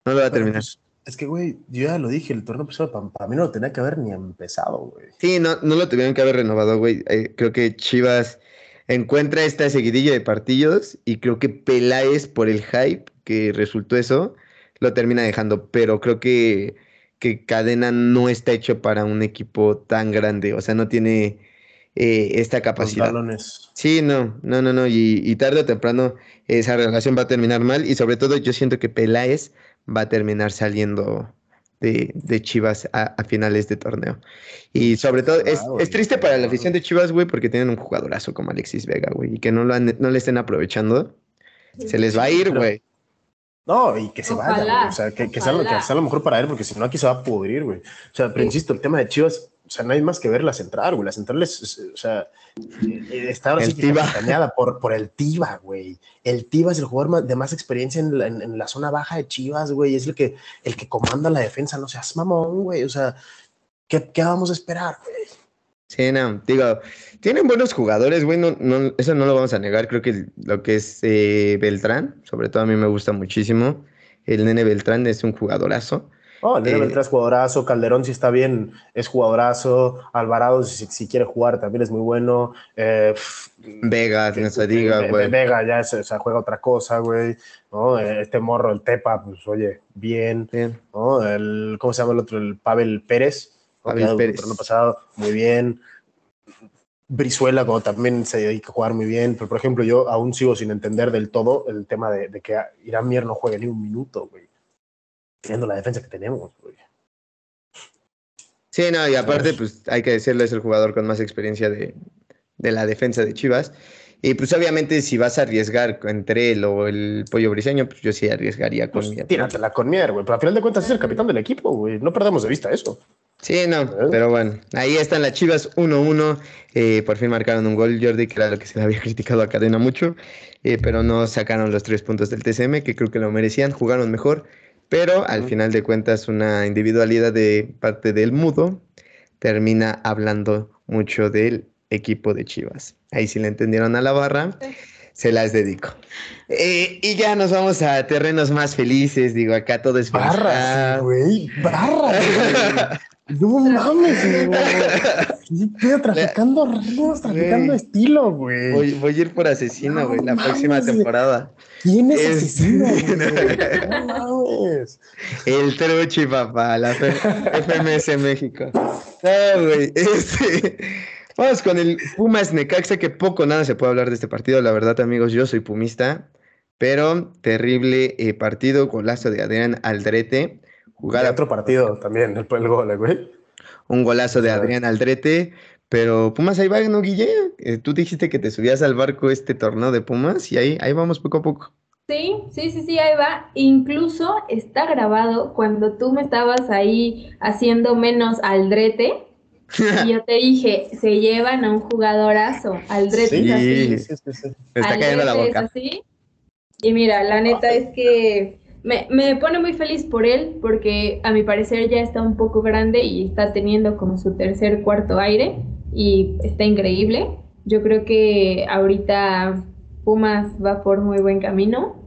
No lo va a terminar. pues, es que, güey, yo ya lo dije, el torneo pasado para, para mí no lo tenía que haber ni empezado, güey. Sí, no, no lo tuvieron que haber renovado, güey. Eh, creo que Chivas encuentra esta seguidilla de partidos y creo que Peláez, por el hype que resultó eso, lo termina dejando. Pero creo que, que Cadena no está hecho para un equipo tan grande. O sea, no tiene eh, esta capacidad. Sí, no, no, no, no. Y, tarde o temprano esa relación va a terminar mal. Y sobre todo yo siento que Peláez va a terminar saliendo de, Chivas a, finales de torneo. Y sobre todo, es, es triste para la afición de Chivas, güey, porque tienen un jugadorazo como Alexis Vega, güey, y que no, lo no le estén aprovechando. Se les va a ir, güey. No, y que se vaya, o sea, que, sea lo, que sea lo mejor para él, porque si no aquí se va a pudrir, güey. O sea, pero insisto, el tema de Chivas, o sea, no hay más que ver la central, güey. La central es, o sea, eh, está ahora sí por, por el Tiba, güey. El Tiba es el jugador de más experiencia en la, en, la, zona baja de Chivas, güey. Es el que, el que comanda la defensa, no seas mamón, güey. O sea, ¿qué, qué vamos a esperar, güey? Sí, no, digo, tienen buenos jugadores, güey, no, eso no lo vamos a negar, creo que lo que es eh, Beltrán, sobre todo a mí me gusta muchísimo, el nene Beltrán es un jugadorazo. Oh, el nene eh, Beltrán es jugadorazo, Calderón si está bien es jugadorazo, Alvarado si, quiere jugar también es muy bueno. Eh, Vega, no se diga, güey. Vega ya se, juega otra cosa, güey. ¿no? Este morro, el Tepa, pues oye, bien. bien. ¿no? El, ¿Cómo se llama el otro? El Pavel Pérez el pasado, muy bien. Brizuela, como también se dedica a jugar muy bien, pero por ejemplo, yo aún sigo sin entender del todo el tema de, que Irán Mier no juegue ni un minuto, güey. Teniendo la defensa que tenemos, güey. Sí, no, y aparte, pues hay que decirlo, es el jugador con más experiencia de, de la defensa de Chivas. Y pues obviamente si vas a arriesgar entre él o el pollo briseño, pues yo sí arriesgaría con pues, Mier. Tíratela con Mier, güey. Pero al final de cuentas es el capitán del equipo, güey. No perdamos de vista eso. Sí, no, pero bueno, ahí están las Chivas 1-1. Eh, por fin marcaron un gol, Jordi, que era lo que se le había criticado a Cadena mucho, eh, pero no sacaron los tres puntos del TCM, que creo que lo merecían, jugaron mejor, pero al final de cuentas una individualidad de parte del mudo termina hablando mucho del equipo de Chivas. Ahí sí le entendieron a la barra. Se las dedico. Eh, y ya nos vamos a terrenos más felices. Digo, acá todo es barras, güey. Barras. No mames, güey. Estoy traficando ritmos, traficando estilo, güey. Voy, voy, a ir por asesino, güey, la próxima temporada. ¿Quién es, asesino, güey? No mames. El Truchi, papá, la FMS México. No, güey. Este. Vamos con el Pumas Necaxa, que poco nada se puede hablar de este partido, la verdad, amigos. Yo soy pumista, pero terrible eh, partido, golazo de Adrián Aldrete. Jugada. otro partido también, el, el gol, güey. Un golazo de Adrián Aldrete. Pero Pumas ahí va, ¿no, Guille? Eh, tú dijiste que te subías al barco este torneo de Pumas y ahí, ahí vamos poco a poco. Sí, sí, sí, sí, ahí va. Incluso está grabado cuando tú me estabas ahí haciendo menos Aldrete. Y yo te dije, se llevan a un jugadorazo. Aldrete sí, así. Sí, sí, sí. está cayendo la boca. así. Y mira, la neta es que me, pone muy feliz por él porque a mi parecer ya está un poco grande y está teniendo como su tercer, cuarto aire y está increíble. Yo creo que ahorita Pumas va por muy buen camino.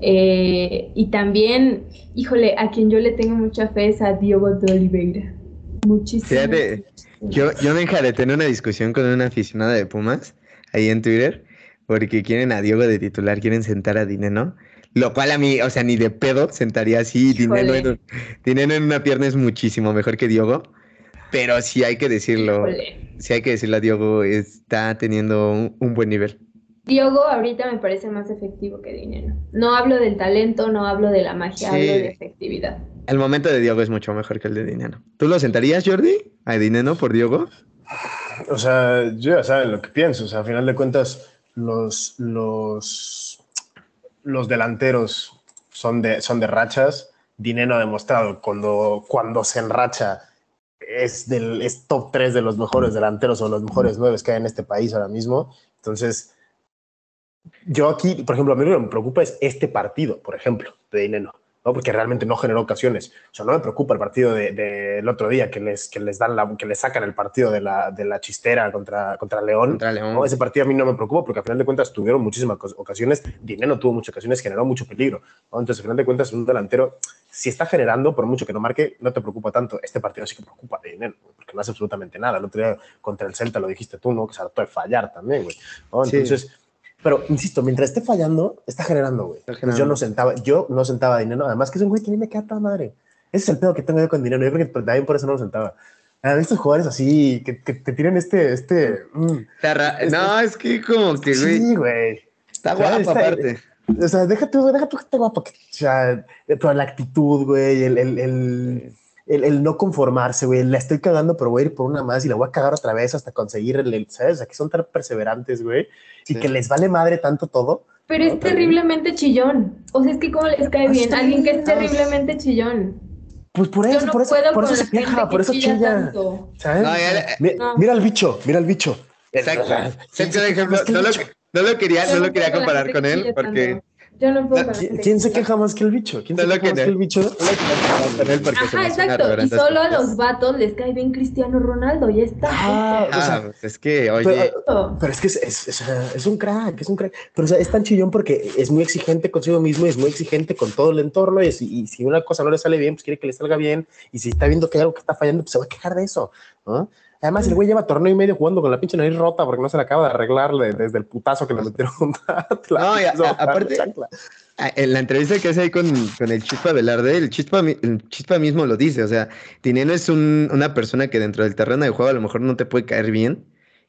Eh, y también, híjole, a quien yo le tengo mucha fe es a Diogo de Oliveira. Muchísimo. yo, yo me de tener una discusión con una aficionada de Pumas ahí en Twitter porque quieren a Diogo de titular, quieren sentar a Dineno. Lo cual a mí, o sea, ni de pedo sentaría así. Dinero en, en, una pierna es muchísimo mejor que Diogo. Pero sí hay que decirlo. Sí hay que decirlo, Diogo está teniendo un, buen nivel. Diogo ahorita me parece más efectivo que Dinero. No hablo del talento, no hablo de la magia, hablo de efectividad. El momento de Diogo es mucho mejor que el de Dinero. ¿Tú lo sentarías, Jordi? ¿A Dinero por Diogo? O sea, yo ya saben lo que pienso. O sea, a final de cuentas, los, los los delanteros son de, son de rachas. Dinero ha demostrado cuando, cuando se enracha es, del, es top 3 de los mejores delanteros o los mejores nueve que hay en este país ahora mismo. Entonces, yo aquí, por ejemplo, a mí lo que me preocupa es este partido, por ejemplo, de Dinero. ¿No? porque realmente no generó ocasiones. O sea, no me preocupa el partido del de, otro día que les, que les dan la, que les sacan el partido de la, de la chistera contra, contra León. León. Ese partido a mí no me preocupa porque al final de cuentas tuvieron muchísimas ocasiones, Dinero tuvo muchas ocasiones, generó mucho peligro. Entonces, al final de cuentas, un delantero, si está generando, por mucho que no marque, no te preocupa tanto. Este partido sí que preocupa de Dinero, porque no hace absolutamente nada. El otro día contra el Celta lo dijiste tú, ¿no? Que se hartó de fallar también, güey. Entonces... Pero, insisto, mientras esté fallando, está generando, güey. Pues yo no sentaba, yo no sentaba dinero. Además que es un güey que mí me queda toda madre. Ese es el pedo que tengo yo con dinero. Yo creo que también por eso no lo sentaba. ¿Has visto jugadores así que, que te tienen este, este, mm, Está No, es que como que, güey. sí, güey. Está guapo está- aparte. O sea, déjate, güey, deja tú que guapo, que, o sea, pero la actitud, güey, el, el, el, el, el no conformarse, güey, la estoy cagando, pero voy a ir por una más y la voy a cagar otra vez hasta conseguir el, el- ¿sabes? O sea, que son tan perseverantes, güey, y Sí. que les vale madre tanto todo. Pero es No, pero- terriblemente chillón. O sea, es que cómo les cae bien. Alguien que es terriblemente chillón. Pues por eso, no por eso, puedo por eso se queja, por eso chilla tanto. ¿sabes? No, ya- Mi- no. Mira el bicho, mira el bicho. Exacto. ¿Quién Exacto, ejemplo, no lo, bicho? no lo quería, no lo quería comparar con él porque tanto. Yo no puedo con la ¿Quién, quién se queja más que el bicho? ¿Quién se No lo queja más que- el bicho? no Ajá, exacto. Y solo a los vatos les cae bien Cristiano Ronaldo. Ya está. Ah, o sea, Ah, es que, oye, pero- es que es, es, es, es un crack, es un crack. Pero o sea, es tan chillón porque es muy exigente consigo mismo, y es muy exigente con todo el entorno. Y, si- y si una cosa no le sale bien, pues quiere que le salga bien. Y si está viendo que hay algo que está fallando, pues se va a quejar de eso. ¿no? Además, el güey lleva torneo y medio jugando con la pinche nariz rota porque no se la acaba de arreglar de- desde el putazo que le metieron contra. No, y a- a- aparte- En la entrevista que hace ahí con, con el Chispa Velarde, el Chispa, el Chispa mismo lo dice, o sea, Dineno es un- una persona que dentro del terreno de juego a lo mejor no te puede caer bien,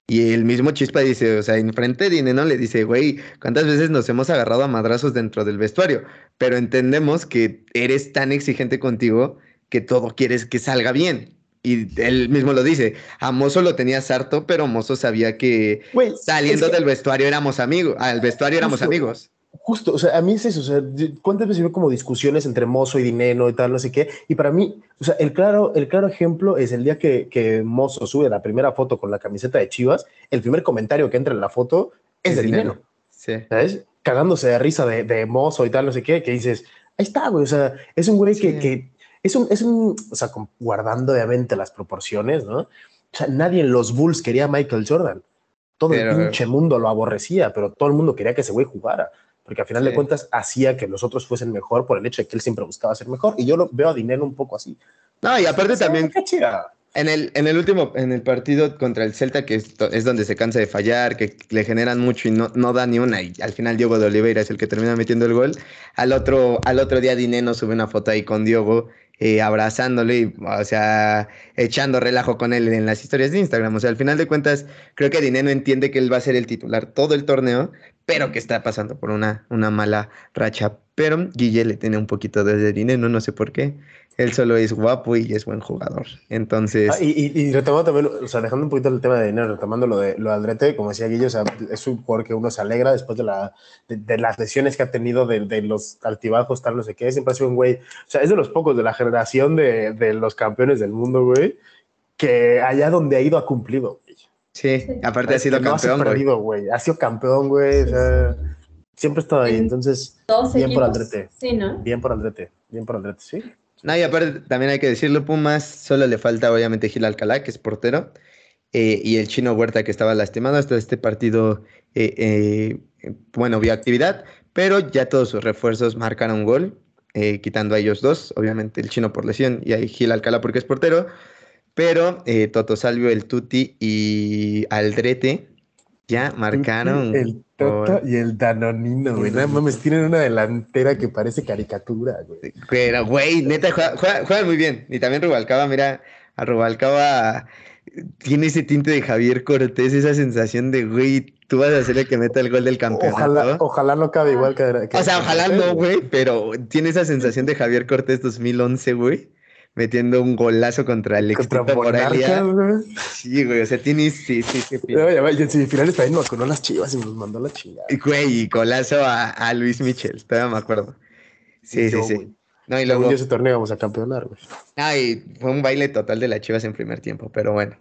y el mismo Chispa dice, o sea, enfrente de Dineno le dice, güey, ¿cuántas veces nos hemos agarrado a madrazos dentro del vestuario? Pero entendemos que eres tan exigente contigo que todo quieres que salga bien. Y él mismo lo dice, a Mozo lo tenías harto, pero Mozo sabía que saliendo que- del vestuario éramos amigos, al vestuario éramos Justo. amigos. Justo, o sea, a mí es eso, o sea, cuántas veces veo como discusiones entre Mozo y Dineno y tal, no sé qué, y para mí, o sea, el claro, el claro ejemplo es el día que, que Mozo sube la primera foto con la camiseta de Chivas, el primer comentario que entra en la foto es de Dineno, Sí. ¿sabes? Cagándose de risa de, de Mozo y tal, no sé qué, que dices, ahí está, güey, o sea, es un güey que es un, es un, o sea, guardando obviamente las proporciones, ¿no? O sea, nadie en los Bulls quería a Michael Jordan. Todo Pero- el pinche mundo lo aborrecía, pero todo el mundo quería que ese güey jugara. Porque al final de Sí. cuentas hacía que los otros fuesen mejor por el hecho de que él siempre buscaba ser mejor. Y yo lo veo a Dinero un poco así. No, y aparte también qué chida. en el, en el último, en el partido contra el Celta, que es, donde se cansa de fallar, que le generan mucho y no, no da ni una, y al final Diogo de Oliveira es el que termina metiendo el gol. Al otro, al otro día Dineno sube una foto ahí con Diogo, eh, abrazándole, y, o sea, echando relajo con él en las historias de Instagram. O sea, al final de cuentas, creo que Dineno entiende que él va a ser el titular todo el torneo, pero que está pasando por una, una mala racha. Pero Guille le tiene un poquito de Dineno, no sé por qué. Él solo es guapo y es buen jugador. Entonces, Ah, y, y, y retomando también, o sea, dejando un poquito el tema de dinero, retomando lo de lo de Aldrete, como decía Guillo, o sea, es un jugador que uno se alegra después de, la, de, de las lesiones que ha tenido, de, de los altibajos, tal, no sé qué. Siempre ha sido un güey, o sea, es de los pocos de la generación de, de los campeones del mundo, güey, que allá donde ha ido ha cumplido. güey. sí, aparte ha sido no campeón, ha güey. perdido, güey. Ha sido campeón, güey. O sea, siempre ha estado ahí. En Entonces, Dos Bien por. Aldrete. Sí, ¿no? bien por Aldrete. Bien por Aldrete, sí. No, y aparte también hay que decirlo, Pumas solo le falta obviamente Gil Alcalá, que es portero, eh, y el chino Huerta, que estaba lastimado hasta este partido, eh, eh, bueno, vio actividad, pero ya todos sus refuerzos marcaron gol, eh, quitando a ellos dos, obviamente el chino por lesión y ahí Gil Alcalá porque es portero, pero Toto Salvio, el Tuti y Aldrete ya marcaron. El Toto gol. y el Danonino, güey. Nada mames, tienen una delantera que parece caricatura, güey. Pero, güey, neta, juega- juega- juegan muy bien. Y también Rubalcaba, mira, a Rubalcaba tiene ese tinte de Javier Cortés, esa sensación de, güey, tú vas a ser el que meta el gol del campeonato. Ojalá, ojalá no cabe igual que. que- o sea, ojalá no, güey, pero tiene esa sensación de Javier Cortés 2011, güey, metiendo un golazo contra el Contra Morelia. Sí, güey, o sea, tiene sí, sí, sí. No, ya en semifinales también nos vacunó las chivas y nos mandó la chingada. Y, Güey, y golazo a, a Luis Michel, todavía me acuerdo. Sí, sí, Yo, sí. güey. No, y luego... ese torneo vamos a campeonar, güey. Ay, fue un baile total de las Chivas en primer tiempo, pero bueno.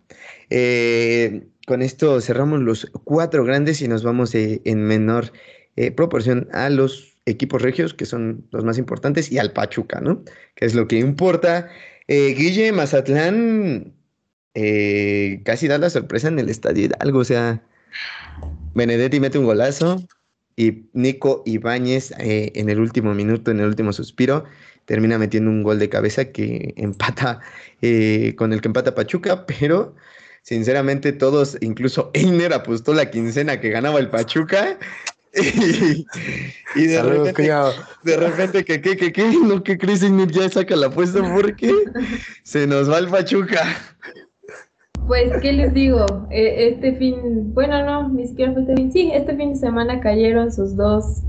Eh, con esto cerramos los cuatro grandes y nos vamos eh, en menor eh, proporción a los equipos regios, que son los más importantes, y al Pachuca, ¿no? Que es lo que importa. Eh, Guille Mazatlán eh, casi da la sorpresa en el estadio Hidalgo, o sea, Benedetti mete un golazo y Nico Ibáñez eh, en el último minuto, en el último suspiro, termina metiendo un gol de cabeza que empata con el que empata Pachuca, pero sinceramente todos, incluso Einer apostó la quincena que ganaba el Pachuca. Y, y de, Saludos, repente, cuñado. de repente que que que que no que Einer ya saca la apuesta porque se nos va el Pachuca. Pues, ¿qué les digo? Eh, Este fin, bueno, no, ni siquiera fue este fin. Sí, este fin de semana cayeron sus dos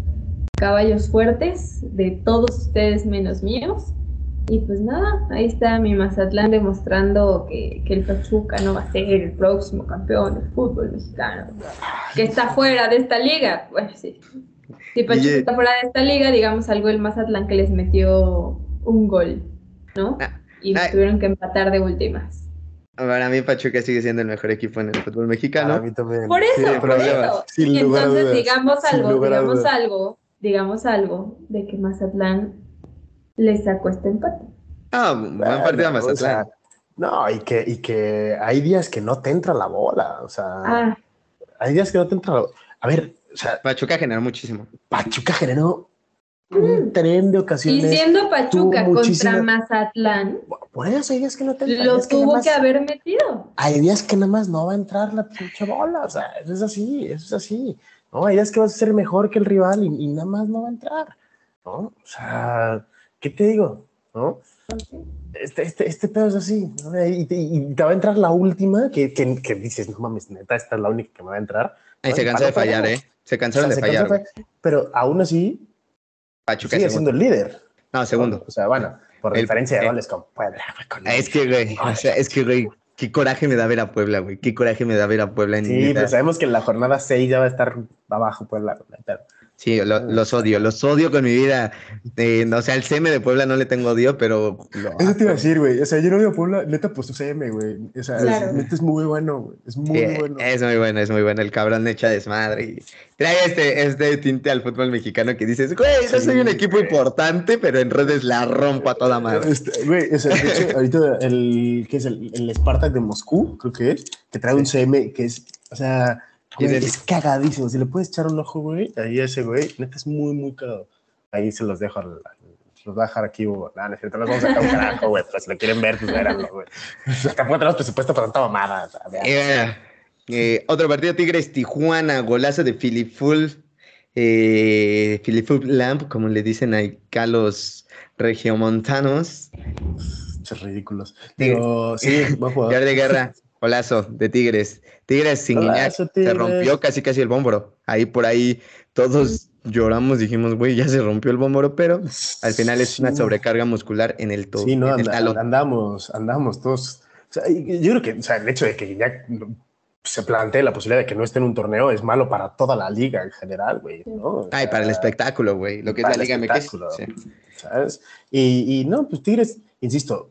caballos fuertes, de todos ustedes menos míos. Y pues nada, ahí está mi Mazatlán demostrando que, que el Pachuca no va a ser el próximo campeón del fútbol mexicano. Que está fuera de esta liga. Bueno, sí. Si Pachuca está fuera de esta liga, digamos algo el Mazatlán que les metió un gol, ¿no? Ah, Y tuvieron que empatar de últimas. Para mí Pachuca sigue siendo el mejor equipo en el fútbol Para mexicano. mí también. Por eso, Sí, por problemas. eso. Sin y lugar a entonces dudas. digamos algo, digamos algo, digamos algo de que Mazatlán le sacó este empate. Ah, buen partido a Bueno, o Mazatlán. sea, no, y que, y que hay días que no te entra la bola. O sea, Ah, hay días que no te entra la bola. A ver, o sea, Pachuca generó muchísimo. Pachuca generó un tren de y ocasiones. siendo Pachuca muchísima- contra Mazatlán, Por eso hay días que no te lo que tuvo más- que haber metido. Hay días que nada más no va a entrar la pinche bola. O sea, eso es así, eso es así. No, hay días que vas a ser mejor que el rival y, y nada más no va a entrar. ¿No? O sea, ¿qué te digo? ¿No? Este, este, este pedo es así. ¿no? Y, te, y te va a entrar la última que, que, que dices, no mames, neta, esta es la única que me va a entrar. Ahí No, se y cansó de fallar. ¿eh? Se cansaron O sea, de se fallar. cansó de güey. fallar, Pero aún así, Pachuca sigue siendo el líder. No, segundo. O sea, bueno, por El- diferencia de eh, goles con Puebla. con Es que, güey, o sea, es que, güey, qué coraje me da ver a Puebla, güey. Qué coraje me da ver a Puebla en Sí, pero sabemos que en la jornada 6 ya va a estar abajo Puebla. Pero, Sí, lo- los odio, los odio con mi vida. Eh, no, o sea, el CM de Puebla no le tengo odio, pero lo Eso te iba a decir, güey. O sea, yo no veo a Puebla, neta, pues tu CM, güey. O sea, Claro. es, neta es muy bueno, güey. Es muy Eh, bueno. Es muy bueno, es muy bueno. El cabrón echa desmadre y trae este, este tinte al fútbol mexicano que dices, güey, yo Sí, soy un equipo importante, pero en redes la rompo a toda madre. Este, güey, o sea, de hecho, ahorita el, ¿qué es? El, el Spartak de Moscú, creo que es, que trae un CM que es, o sea, güey, de- es cagadísimo. Si le puedes echar un ojo, güey, ahí a ese güey, neta es muy, muy cagado. Ahí se los dejo, al- los voy a dejar aquí, güey. Cierto, no los vamos a sacar un carajo, güey, pero si lo quieren ver, pues véanlo, güey. Tampoco tenemos presupuesto para tanta mamada. Eh, eh, otro partido, Tigres Tijuana, golazo de Filipul, eh, Filipul Lamp, como le dicen acá los regiomontanos. Muchos ridículos. Digo, sí, buen jugador. Jordi Guerra, golazo de Tigres. Tigres sin Guiñac, Golazo, se Tigres. rompió casi casi el bómboro. Ahí por ahí todos lloramos, dijimos, güey, ya se rompió el bómboro, pero al final es una sobrecarga muscular en el todo. Sí, no, en el anda- talón. andamos, andamos todos. O sea, y- yo creo que o sea, el hecho de que ya se plantee la posibilidad de que no esté en un torneo es malo para toda la liga en general, güey. ¿no? O Ay, para el espectáculo, güey. Lo que es la Liga MX. sí. ¿sabes? Y, y no, pues Tigres, insisto,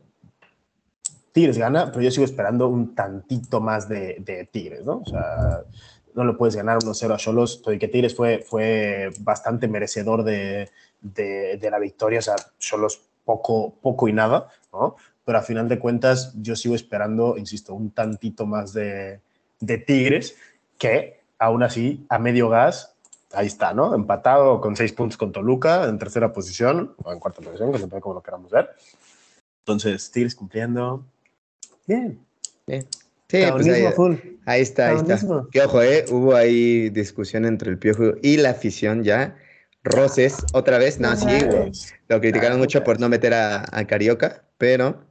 Tigres gana, pero yo sigo esperando un tantito más de, Tigres, ¿no? O sea, no lo puedes ganar 1-0 a Cholos, que Tigres fue, fue bastante merecedor de, de, la victoria, o sea, Cholos poco, poco y nada, ¿no? Pero a final de cuentas, yo sigo esperando, insisto, un tantito más de, Tigres, que aún así, a medio gas, ahí está, ¿no? Empatado con seis puntos con Toluca en tercera posición o en cuarta posición, que depende como lo queramos ver. Entonces, Tigres cumpliendo. Bien. Sí, pues ahí, full. ahí está, ahí está. Que ojo, eh, hubo ahí discusión entre el Piojo y la afición ya. Roces, otra vez, no, sí, güey. Lo criticaron Ah, mucho por no meter a, a Carioca, pero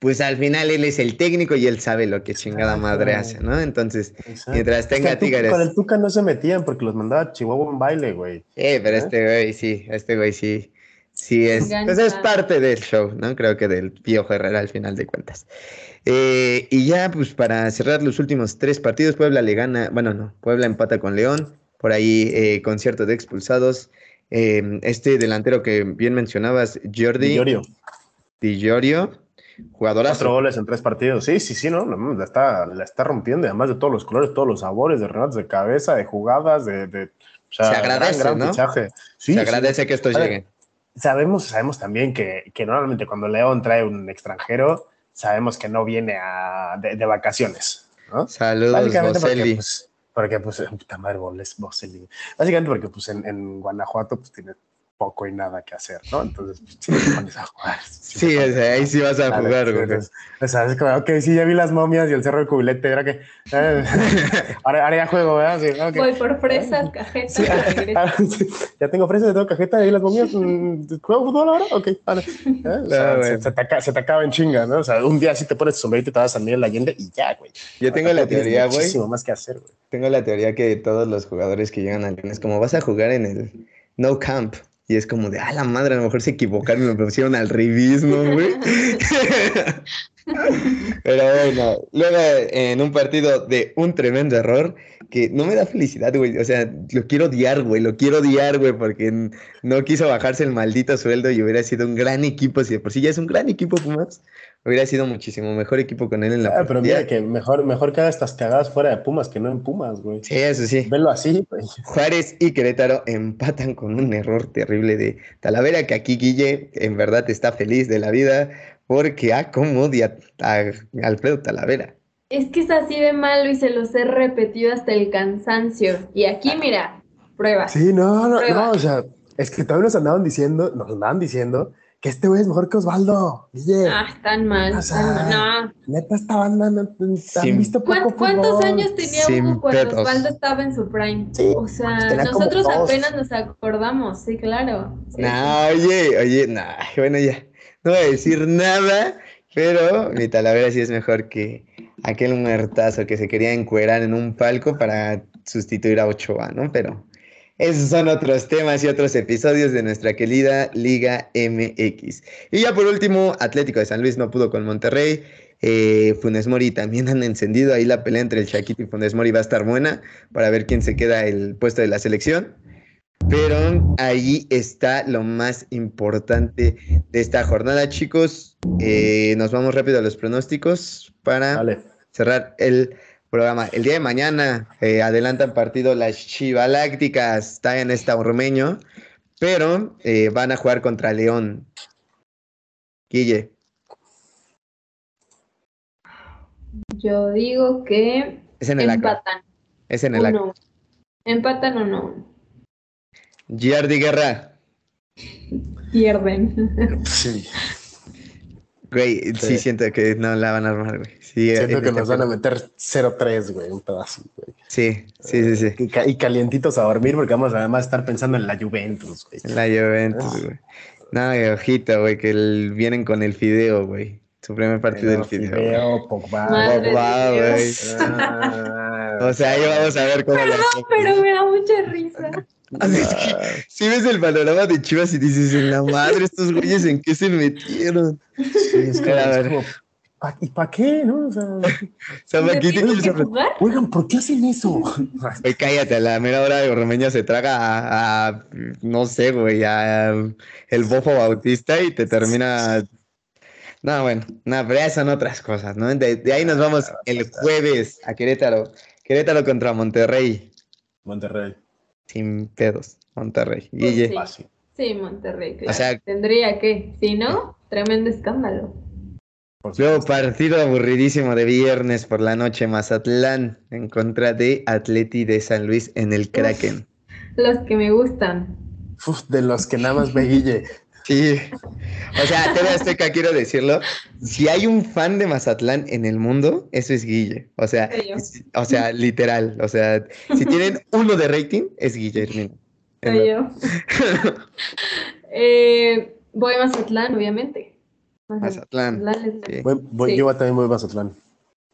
pues al final él es el técnico y él sabe lo que chingada madre hace, ¿no? Entonces, Exacto. mientras tenga Tigres. Con el Tuca no se metían porque los mandaba a Chihuahua en baile, güey. Eh, pero ¿Eh? este güey sí, este güey sí, sí es, pues es parte del show, ¿no? Creo que del Piojo Herrera al final de cuentas. Eh, y ya, pues para cerrar los últimos tres partidos, Puebla le gana, bueno, no, Puebla empata con León, por ahí eh, concierto de expulsados. Eh, este delantero que bien mencionabas, Jordi Llorio. Di Llorio, jugadorazo. Cuatro goles en tres partidos. Sí, sí, sí, ¿no? No, La está, la está rompiendo, y además de todos los colores, todos los sabores, de remates de cabeza, de jugadas, de. de o sea, Se agradece, ¿no? fichaje. Sí, Se sí. agradece que ver, lleguen. Sabemos, sabemos también que, que normalmente cuando León trae un extranjero, sabemos que no viene a, de, de vacaciones, ¿no? Saludos, porque, Boselli. pues, porque, pues, puta madre, Boselli. Básicamente porque, pues, en, en Guanajuato, pues, tiene poco y nada que hacer, ¿no? Entonces, pues, sí, te pones a jugar. Sí, o sea, ahí sí vas a jugar, jugar, güey. entonces, O sea, es como, ok, sí, ya vi las momias y el cerro de cubilete, era que. eh, ahora, ahora ya juego, ¿verdad? Sí. Voy por fresas, cajetas, Sí, ah, ya tengo fresas, ya tengo cajeta y las momias. mm, ¿Juego fútbol ahora? Ok, vale. Eh, o sea, No, se, te acaba, se te acaba en chinga, ¿no? O sea, un día sí te pones tu sombrero y te vas a Miguel Allende y ya, güey. Yo tengo la teoría, güey. Muchísimo más que hacer, güey. Tengo la teoría que todos los jugadores que llegan al León es como vas a jugar en el no camp. Y es como de, ah, la madre, a lo mejor se equivocaron y me pusieron al rivismo, güey. Pero bueno, luego en un partido de un tremendo error que no me da felicidad, güey. O sea, lo quiero odiar, güey. Lo quiero odiar, güey, porque no quiso bajarse el maldito sueldo y hubiera sido un gran equipo. Si de por sí ya es un gran equipo, Pumas, hubiera sido muchísimo mejor equipo con él en la Ah, pero mira que mejor, mejor que hagas estas cagadas fuera de Pumas que no en Pumas, güey. Sí, eso sí. Velo así, güey. Juárez y Querétaro empatan con un error terrible de Talavera, que aquí Guille en verdad está feliz de la vida porque acomodia a Alfredo Talavera. Es que es así de malo y se los he repetido hasta el cansancio. Y aquí, mira, pruebas. Sí, no, no, Prueba. no, o sea, es que todavía nos andaban diciendo, nos andaban diciendo que este güey es mejor que Osvaldo. Guille, Ah, están mal, O están mal. No. neta, esta banda no, han visto poco ¿Cuán- ¿Cuántos fútbol. años tenía Sin Hugo cuando pedos. Osvaldo estaba en su prime? Sí, o sea, como nosotros apenas nos acordamos, sí, claro. Sí, No, oye, oye, no, bueno, ya, no voy a decir nada, pero mi Talavera sí es mejor que aquel muertazo que se quería encuerar en un palco para sustituir a Ochoa, ¿no? Pero esos son otros temas y otros episodios de nuestra querida Liga MX. Y ya por último, Atlético de San Luis no pudo con Monterrey. Eh, Funes Mori también han encendido ahí la pelea entre el Chaquito y Funes Mori va a estar buena para ver quién se queda el puesto de la selección. Pero ahí está lo más importante de esta jornada, chicos. Eh, nos vamos rápido a los pronósticos para cerrar el programa. El día de mañana eh, adelantan partido las Chivalácticas, está en esta Ormeño, pero eh, van a jugar contra León. Guille, Yo digo que es en el acá, empatan. es en el acá. Uno. Empatan o no. Giardi Guerra, Pierden. Sí, güey, sí. Sí. siento que no la van a armar, güey. Sí, siento en que nos van a meter 0-3, güey, un pedazo, güey. Sí, sí, sí, sí. Y, ca- y calientitos a dormir porque vamos a además estar pensando en la Juventus, güey. En la Juventus, Ah. güey. No, y ojito, güey, que el- vienen con el fideo, güey. Su primer partido del fideo. güey. Fideo, Pogba. Pogba, güey. O sea, ahí vamos a ver cómo la Perdón, pero me da mucha risa. Así es que, si ves el panorama de Chivas y dices, en la madre, estos güeyes, ¿en qué se metieron? Sí, es que A es ver. como, ¿pa- ¿y para qué? ¿No? O sea, oigan, ¿por qué hacen eso? Güey, cállate, a la mera hora de Romeña se traga a, a, no sé, güey, a el bofo bautista y te termina. No, bueno, no, pero ya son otras cosas, ¿no? De, de ahí nos vamos el jueves a Querétaro. Querétaro contra Monterrey, Monterrey. sin pedos, Monterrey. Pues Guille, sí. Fácil. Sí, Monterrey, claro. O sea- Tendría que. Si no, tremendo escándalo. luego partido aburridísimo de viernes por la noche, Mazatlán en contra de Atleti de San Luis en el Kraken. Los que me gustan. Uf, de los que nada más ve Guille. Sí. O sea, TV Azteca, quiero decirlo. Si hay un fan de Mazatlán en el mundo, eso es Guille. O sea, o sea, literal. O sea, si tienen uno de rating, es Guillermo. Soy yo. eh, voy a Mazatlán, obviamente. Mazatlán. les- Sí. Voy- voy- Sí. Yo también voy a Mazatlán.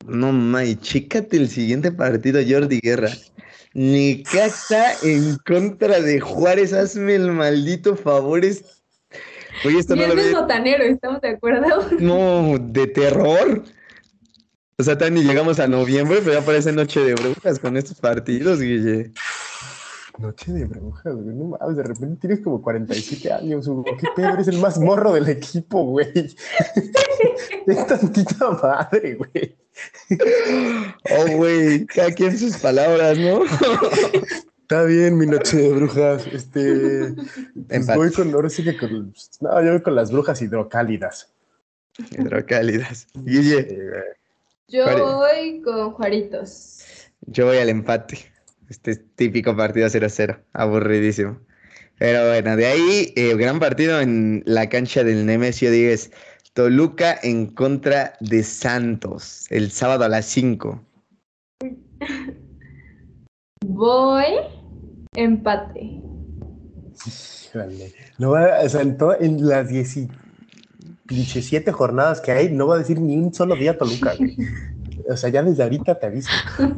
No, May, chécate el siguiente partido, Jordi Guerra. Necaxa en contra de Juárez. Hazme el maldito favor. es- Oye, esto no lo Viernes vi. botanero, ¿estamos de acuerdo? No, de terror. O sea, todavía ni llegamos a noviembre, pero ya parece noche de brujas con estos partidos, Guille. Noche de brujas, güey. No mames, de repente tienes como 47 años, Hugo. ¿Qué pedo? Eres el más morro del equipo, güey. Es tantita madre, güey. Oh, güey, cada quien sus palabras, ¿no? Está bien, mi noche de brujas. Este. pues voy con. Ahora sí que con. No, yo voy con las brujas hidrocálidas. Hidrocálidas. Guille. Yo voy con Juaritos. yo voy al empate. Este es típico partido 0-0, aburridísimo. Pero bueno, de ahí, eh, gran partido en la cancha del Nemesio Díez. Toluca en contra de Santos, el sábado a las 5. Voy empate. No va, o sea, en, to- en las 17 jornadas que hay, no va a decir ni un solo día Toluca. güey. O sea, ya desde ahorita te aviso.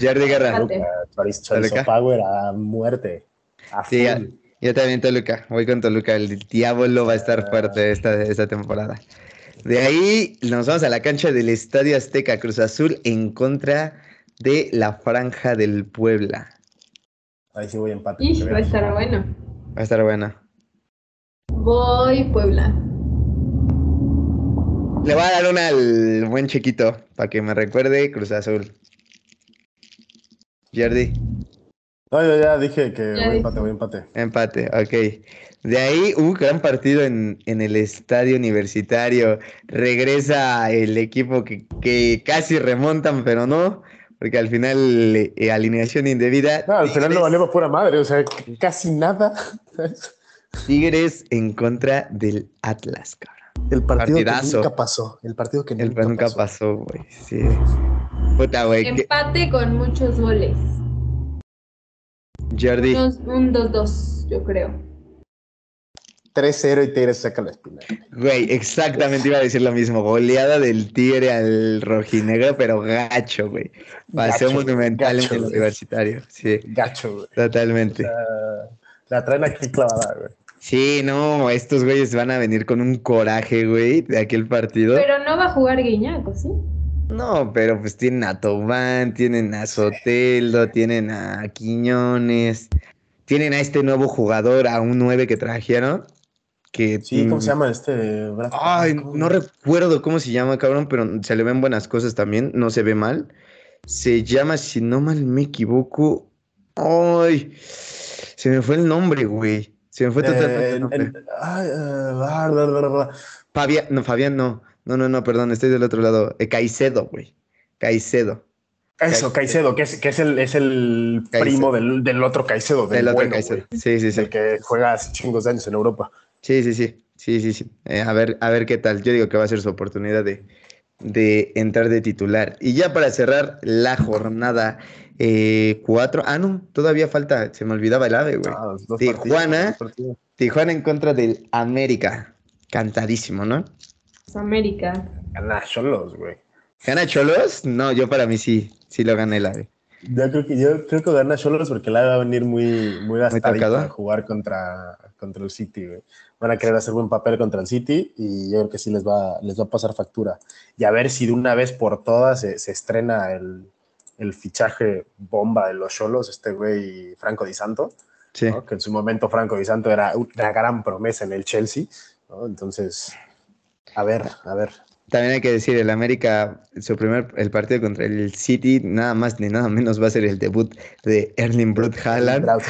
Jordi Guerra. Chorizo, chorizo Toluca. Power a muerte. A Sí, ya. Yo también Toluca, voy con Toluca, el diablo va a estar fuerte esta, esta temporada. De ahí nos vamos a la cancha del Estadio Azteca Cruz Azul en contra de la Franja del Puebla. Ahí sí voy empate. Ish, que va a estar bueno. Va a estar buena. Voy Puebla. Le voy a dar una al buen chiquito para que me recuerde Cruz Azul. Jordi, No, yo ya dije que Ya voy empate, voy empate. empate, ok. De ahí, un gran partido en, en el estadio universitario. Regresa el equipo que, que casi remontan, pero no, porque al final eh, alineación indebida. No, al final valió para pura madre, o sea, casi nada. Tigres en contra del Atlas, cabrón. El partido Partidazo. que nunca pasó. El partido que El nunca, nunca pasó. güey. Sí. Puta, güey. que- Empate con muchos goles. Jordi. Unos- un 2-2, yo creo. 3-0 y Tigres saca la espina. Güey, exactamente iba a decir lo mismo. Goleada del Tigre al rojinegro, pero gacho, güey. Paseo Gacho, monumental gacho, en el güey. universitario. Sí, Gacho, güey. totalmente. O sea, la traen aquí clavada, güey. Sí, no, estos güeyes van a venir con un coraje, güey, de aquel partido. Pero no va a jugar Guiñaco, ¿sí? No, pero pues tienen a Tobán, tienen a Soteldo, tienen a Quiñones, tienen a este nuevo jugador, a un 9 que trajeron. Que Sí, ¿cómo mm, se llama este? Brad? Ay, no recuerdo cómo se llama, cabrón, pero se le ven buenas cosas también, no se ve mal. Se llama, si no mal me equivoco, ay, se me fue el nombre, güey. Se me fue totalmente Eh, el nombre. ay, eh, bla, bla, bla, bla. Fabián, no, Fabián no. No, no, no, perdón, estoy del otro lado. Eh, Caicedo, güey. Caicedo. Eso, Caicedo, que es, que es el, es el Caicedo. primo del, del otro Caicedo, del El otro bueno, Caicedo. Sí, sí, sí. el que juega hace chingos de años en Europa. Sí, sí, sí. Sí, sí, sí. Eh, a ver, a ver qué tal. Yo digo que va a ser su oportunidad de, de entrar de titular. Y ya para cerrar la jornada 4. ah, no, todavía falta. Se me olvidaba el ave, güey. Ah, Tijuana. partidos. Tijuana en contra del América. Cantadísimo, ¿no? Es América. Gana Cholos, güey. ¿Gana Cholos? No, yo para mí sí. Sí lo gana el ave. Yo creo que yo creo que gana Cholos porque la va a venir muy, muy gastadita a jugar contra, contra el City, güey. Van a querer hacer buen papel contra el City y yo creo que sí les va, les va a pasar factura. Y a ver si de una vez por todas se, se estrena el, el fichaje bomba de los Cholos, este güey Franco Di Santo, Sí. ¿no? que en su momento Franco Di Santo era una gran promesa en el Chelsea, ¿no? Entonces, a ver, a ver. También hay que decir, el América, su primer, el partido contra el City, nada más ni nada menos va a ser el debut de Erling Brut Haaland. O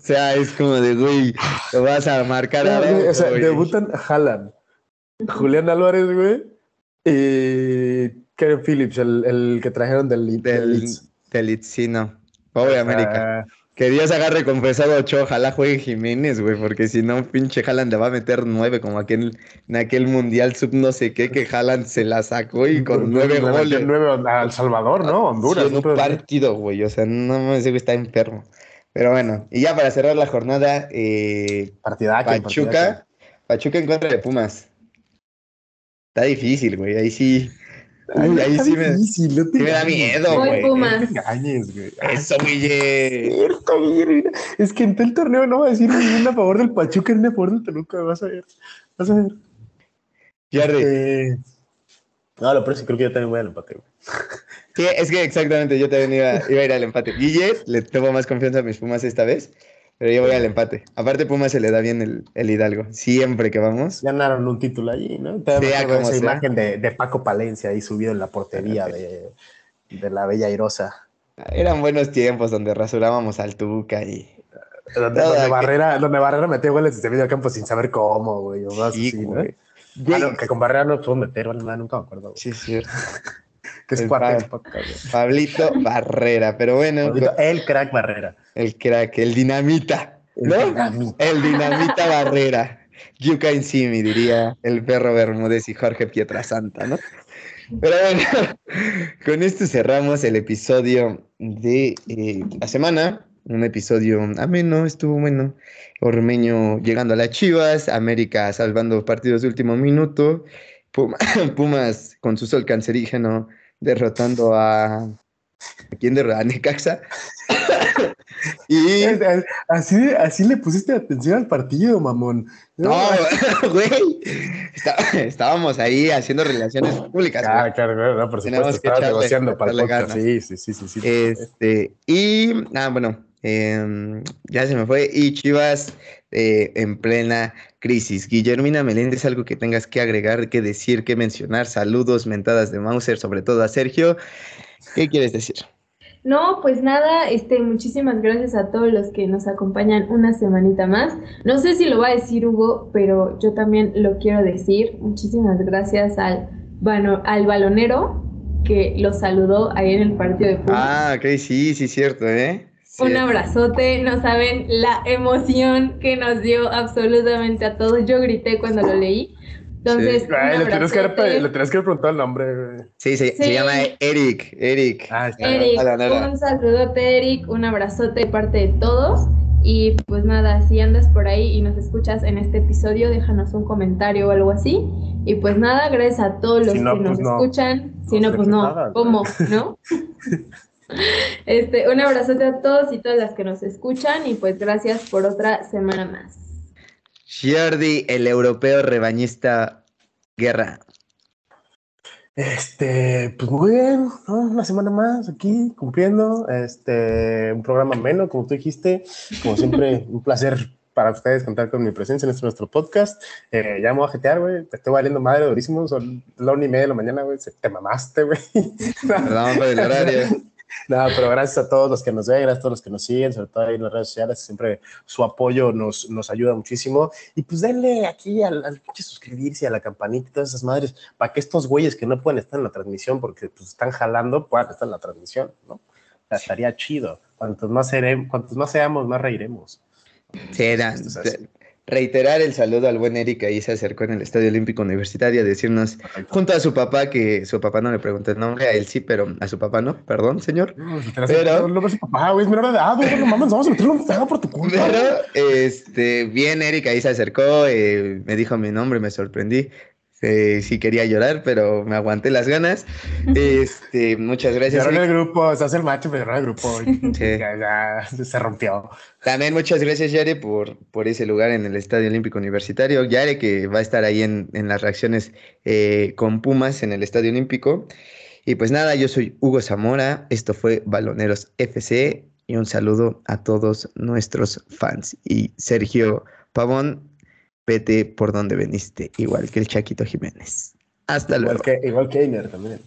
sea, es como de, güey, lo vas a marcar No, ahora. o sea, güey. debutan Haaland, Julián Álvarez, güey, y Kevin Phillips, el, el que trajeron del, del del, del Leeds, sí, no. Pobre sea, América. Que Dios agarre confesado a Ochoa, ojalá juegue Jiménez, güey, porque si no, pinche Haaland le va a meter nueve, como aquel, en aquel mundial sub no sé qué, que Haaland se la sacó y con nueve le metió goles. nueve a El Salvador, ¿no? Honduras. Sí, un partido, güey. O sea, no me güey está enfermo. Pero bueno, y ya para cerrar la jornada, eh, Pachuca. Pachuca en contra de Pumas. Está difícil, güey. Ahí sí. Ay, Ahí, sí me, difícil, no te sí me da miedo, güey. Güey. Eso, eh. Cierto, güey. Es que en todo el torneo no va a decir ni una a favor del Pachuca ni a favor del Toluca, vas a ver. Vas a ver. Jordi. Eh, No, lo peor es que creo que yo también voy al empate, güey. Sí, es que exactamente yo también iba, iba a ir al empate. Guille, le tengo más confianza a mis Pumas esta vez, pero yo voy al empate. Aparte, Pumas se le da bien el, el Hidalgo. Siempre que vamos. Ganaron un título allí, ¿no? Me Sea como esa sea. imagen de, de Paco Palencia ahí subido en la portería de, de la Bella Airosa. Eran buenos tiempos donde rasurábamos al Tuca y. Donde, Nada, donde que- Barrera, donde Barrera metió goles desde medio campo sin saber cómo, güey. O más Sí, así, ¿no? güey. Ah, no, que con Barrera no pudo meter, madre, nunca me acuerdo. güey. Sí, es cierto. que es El podcast. Pablito Barrera, pero bueno, Pablito, El crack Barrera. el crack, el dinamita, El ¿no? dinamita. El dinamita Barrera. You can see me, diría el perro Bermúdez y Jorge Pietrasanta, ¿no? Pero bueno, con esto cerramos el episodio de eh, la semana. Un episodio ameno, estuvo bueno. Ormeño llegando a las Chivas, América salvando partidos de último minuto, Puma- Pumas con su sol cancerígeno derrotando a... ¿A quién derrotó? A Necaxa. y... Así, así le pusiste atención al partido, mamón. No, güey. Está- estábamos ahí haciendo relaciones públicas. güey. Ah, claro, claro, no, por supuesto, estabas echarle- negociando para el podcast. Sí, sí, sí, sí, sí. Este, y, ah, bueno, em, ya se me fue. Y Chivas eh, en plena crisis. Guillermina Meléndez, algo que tengas que agregar, que decir, que mencionar. Saludos, mentadas de Mauser, sobre todo a Sergio. ¿Qué quieres decir? No, pues nada, este, muchísimas gracias a todos los que nos acompañan una semanita más. No sé si lo va a decir Hugo, pero yo también lo quiero decir. Muchísimas gracias al, bano- al balonero que los saludó ahí en el partido de Pumas. Ah, ok, sí, sí, cierto, ¿eh? Un abrazote, no saben la emoción que nos dio absolutamente a todos. Yo grité cuando lo leí. Entonces, un Ay, le tienes que haber, abrazote. le tienes que haber preguntado el nombre, güey. Sí, se, se Sí. llama Eric, Eric. Ah, está. Eric, un saludote, Eric, un abrazote de parte de todos. Y pues nada, si andas por ahí y nos escuchas en este episodio, déjanos un comentario o algo así. Y pues nada, gracias a todos los Si no, que nos pues no. escuchan. Si No no, pues no. nada, ¿Cómo? ¿No? Este, un abrazote a todos y todas las que nos escuchan. Y pues gracias por otra semana más. Jordi, el europeo rebañista Guerra. Este, pues muy bien, ¿no? Una semana más aquí cumpliendo. Este, un programa menos, como tú dijiste. Como siempre, un placer para ustedes contar con mi presencia en este nuestro podcast. Eh, ya me voy a jetear, güey. Te estoy valiendo madre durísimo. Son la una y media de la mañana, güey. Te mamaste, güey. Perdón por el horario. No, pero gracias a todos los que nos ven, gracias a todos los que nos siguen, sobre todo ahí en las redes sociales, siempre su apoyo nos, nos ayuda muchísimo. Y pues denle aquí al, al pinche suscribirse, a la campanita y todas esas madres, para que estos güeyes que no pueden estar en la transmisión porque pues están jalando, puedan estar en la transmisión, ¿no? O sea, estaría chido. Cuantos más, seremos, cuantos más seamos, más reiremos. Sí, era- Esto es así. Reiterar el saludo al buen Eric, ahí se acercó en el Estadio Olímpico Universitario a decirnos, junto a su papá, que su papá no le preguntó el nombre, a él sí, pero a su papá no, perdón, señor. No, Pero- pero... No, no, papá, güey, es menor de edad, güey, no mames, vamos a meterlo en pega por tu culpa. güey. Pero, este, bien, Eric ahí se acercó, eh, me dijo mi nombre, me sorprendí. Eh, sí quería llorar, pero me aguanté las ganas. Este, muchas gracias. Eric. el grupo, se hace el macho, pero el grupo. Sí. Ya, ya se rompió. También muchas gracias, Yare, por, por ese lugar en el Estadio Olímpico Universitario. Yare, que va a estar ahí en, en las reacciones eh, con Pumas en el Estadio Olímpico. Y pues nada, yo soy Hugo Zamora. Esto fue Baloneros FC. Y un saludo a todos nuestros fans. Y Sergio Pavón, vete por donde veniste, igual que el Chaquito Jiménez. Hasta luego. Igual que, igual que Einer también.